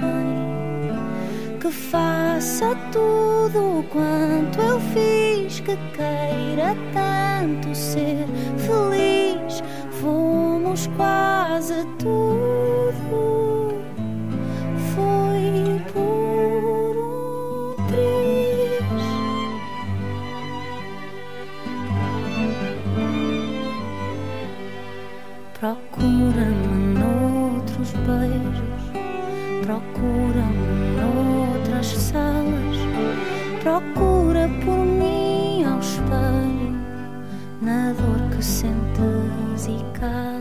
que faça tudo quanto eu fiz, que queira tanto ser feliz. Fomos quase tudo. Procura por mim ao espelho, na dor que sentes e calas,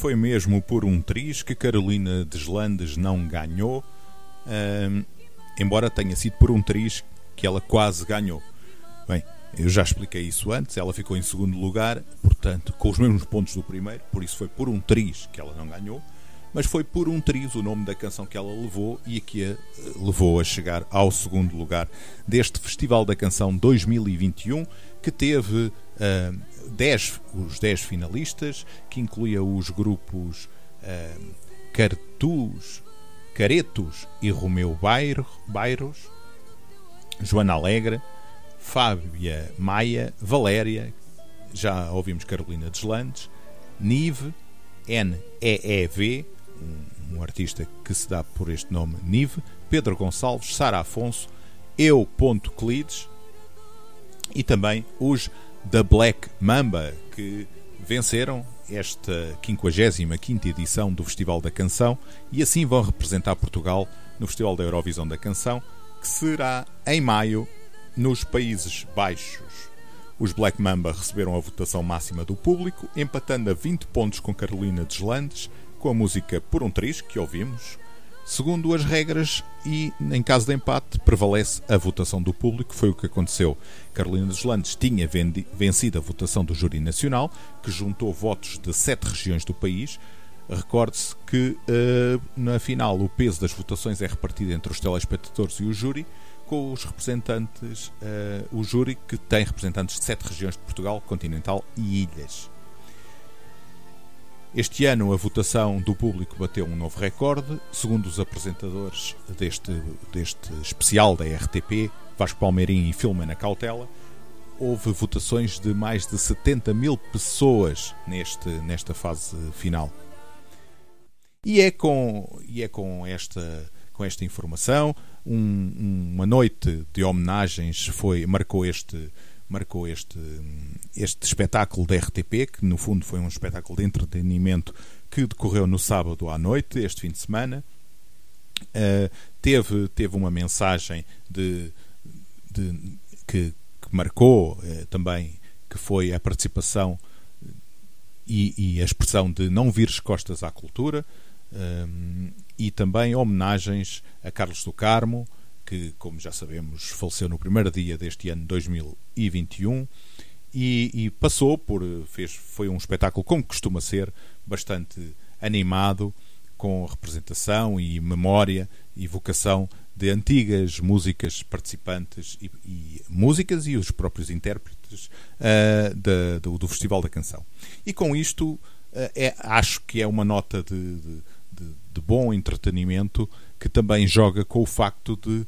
foi mesmo por um triz que Carolina Deslandes não ganhou, embora tenha sido por um triz que ela quase ganhou. Bem, eu já expliquei isso antes, ela ficou em segundo lugar, portanto, com os mesmos pontos do primeiro, por isso foi por um triz que ela não ganhou, mas foi por um triz o nome da canção que ela levou e que a eh, levou a chegar ao segundo lugar deste Festival da Canção 2021, que teve 10, os 10 finalistas, que incluía os grupos ah, Cartus, Caretos e Romeu Bairro, Bairros, Joana Alegre, Fábia Maia, Valéria, já ouvimos Carolina Deslandes, Nive, N-E-E-V, um, um artista que se dá por este nome, Nive, Pedro Gonçalves, Sara Afonso, Eu Clides e também os The Black Mamba, que venceram esta 55ª edição do Festival da Canção e assim vão representar Portugal no Festival da Eurovisão da Canção, que será em maio nos Países Baixos. Os Black Mamba receberam a votação máxima do público, empatando a 20 pontos com Carolina Deslandes, com a música Por um Triz, que ouvimos. Segundo as regras, e em caso de empate, prevalece a votação do público. Foi o que aconteceu. Carolina Deslandes tinha vendi- vencido a votação do Júri Nacional, que juntou votos de sete regiões do país. Recorde-se que eh, na final o peso das votações é repartido entre os telespectadores e o júri, com os representantes, eh, o júri que tem representantes de sete regiões de Portugal, continental e ilhas. Este ano a votação do público bateu um novo recorde. Segundo os apresentadores deste, deste especial da RTP, Vasco Palmeirim e Filomena Cautela, houve votações de mais de 70 mil pessoas neste, nesta fase final. E é com, e é com, esta, com esta informação, um- uma noite de homenagens foi, marcou este marcou este, este espetáculo da RTP, que no fundo foi um espetáculo de entretenimento que decorreu no sábado à noite, este fim de semana. Uh, teve, teve uma mensagem de, de- que, que marcou eh, também, que foi a participação e, e a expressão de não vires costas à cultura, e também homenagens a Carlos do Carmo, que, como já sabemos, faleceu no primeiro dia deste ano 2021 e, e passou por fez foi um espetáculo como costuma ser bastante animado com representação e memória e vocação de antigas músicas participantes e, e músicas e os próprios intérpretes da- do, do Festival da Canção. E com isto ah, é, acho que é uma nota de- de- de bom entretenimento que também joga com o facto de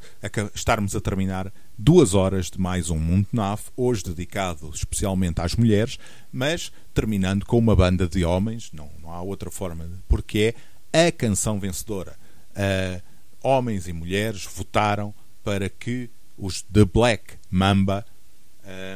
estarmos a terminar duas horas de mais um Mundo NAF, hoje dedicado especialmente às mulheres, mas terminando com uma banda de homens, não, não há outra forma, porque é a canção vencedora. Ah, homens e mulheres votaram para que os The Black Mamba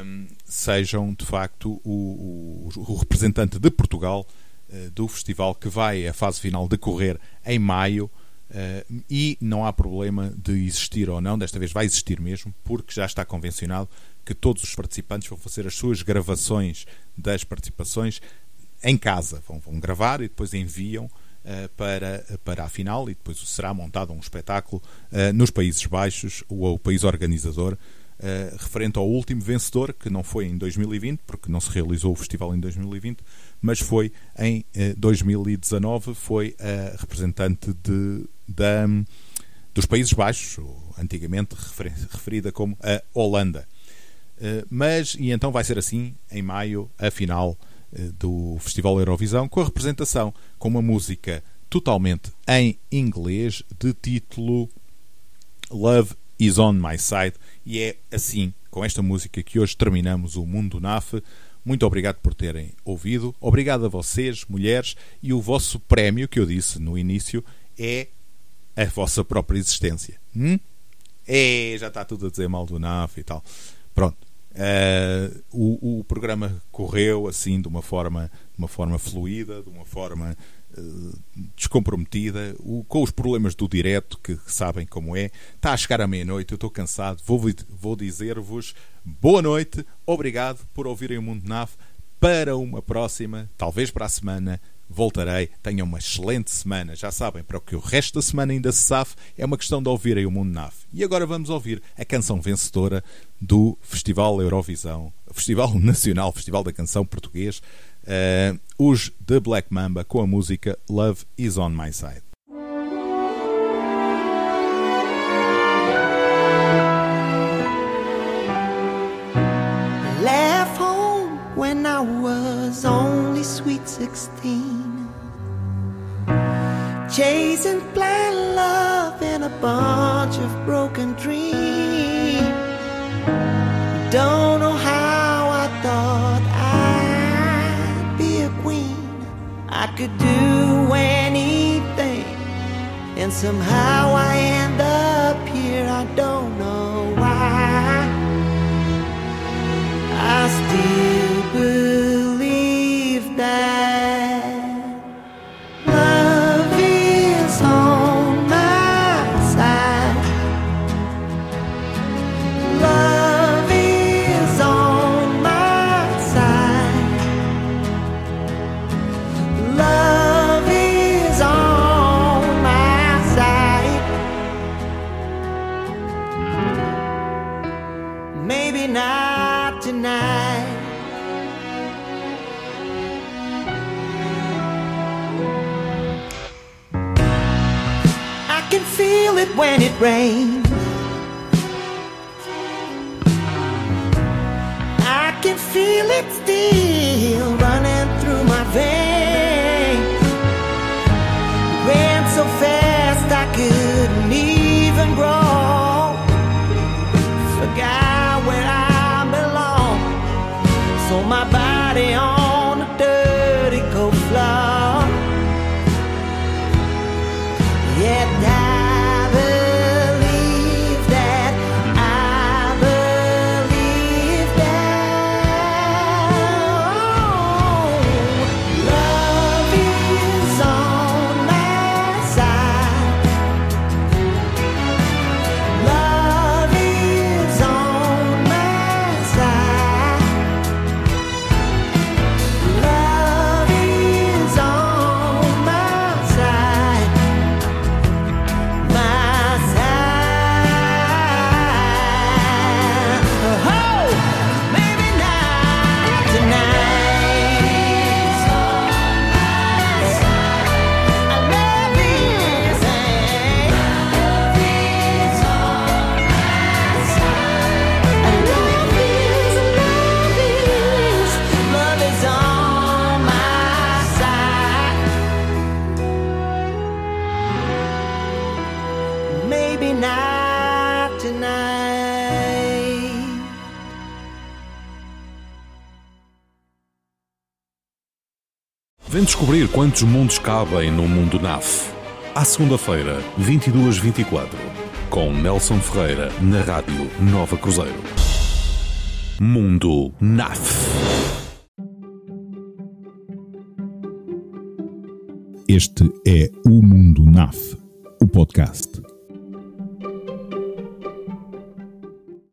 um, sejam de facto o, o- o representante de Portugal uh, do festival que vai a fase final decorrer em maio uh, e não há problema de existir ou não, desta vez vai existir mesmo, porque já está convencionado que todos os participantes vão fazer as suas gravações das participações em casa, vão, vão gravar e depois enviam uh, para, para a final e depois será montado um espetáculo uh, nos Países Baixos, o, o país organizador, referente ao último vencedor, que não foi em 2020, porque não se realizou o festival em 2020, mas foi em uh, 2019, foi a representante de, da, dos Países Baixos, antigamente referi- referida como a Holanda. Uh, mas, e então vai ser assim, em maio, a final uh, do Festival Eurovisão, com a representação com uma música totalmente em inglês, de título Love is on my side. E é assim, com esta música, que hoje terminamos o Mundo NAF. Muito obrigado por terem ouvido. Obrigado a vocês, mulheres. E o vosso prémio, que eu disse no início, é a vossa própria existência. Hum? É, já está tudo a dizer mal do NAF e tal. Pronto. Eh, o, o programa correu assim de uma forma, de uma forma fluida, de uma forma eh, descomprometida, o- com os problemas do direto, que, que sabem como é. Está a chegar à meia-noite, eu estou cansado. Vou, vou dizer-vos boa noite, obrigado por ouvirem o Mundo NAF. Para uma próxima, talvez para a semana, voltarei. Tenham uma excelente semana. Já sabem, para o que o resto da semana ainda se safe, é uma questão de ouvirem o Mundo NAF. E agora vamos ouvir a canção vencedora do Festival Eurovisão, Festival Nacional, Festival da Canção Português, eh, os The Black Mamba com a música Love Is On My Side. When I was only sweet 16. Chasing blind love and a bunch of broken dreams. Don't know how I thought I'd be a queen. I could do anything, and somehow I end up here. I don't know why. I still when it rains. I can feel it deep. Vem descobrir quantos mundos cabem no mundo NAF. À segunda-feira, 22-24, com Nelson Ferreira, na Rádio Nova Cruzeiro. Mundo NAF. Este é o Mundo NAF, o podcast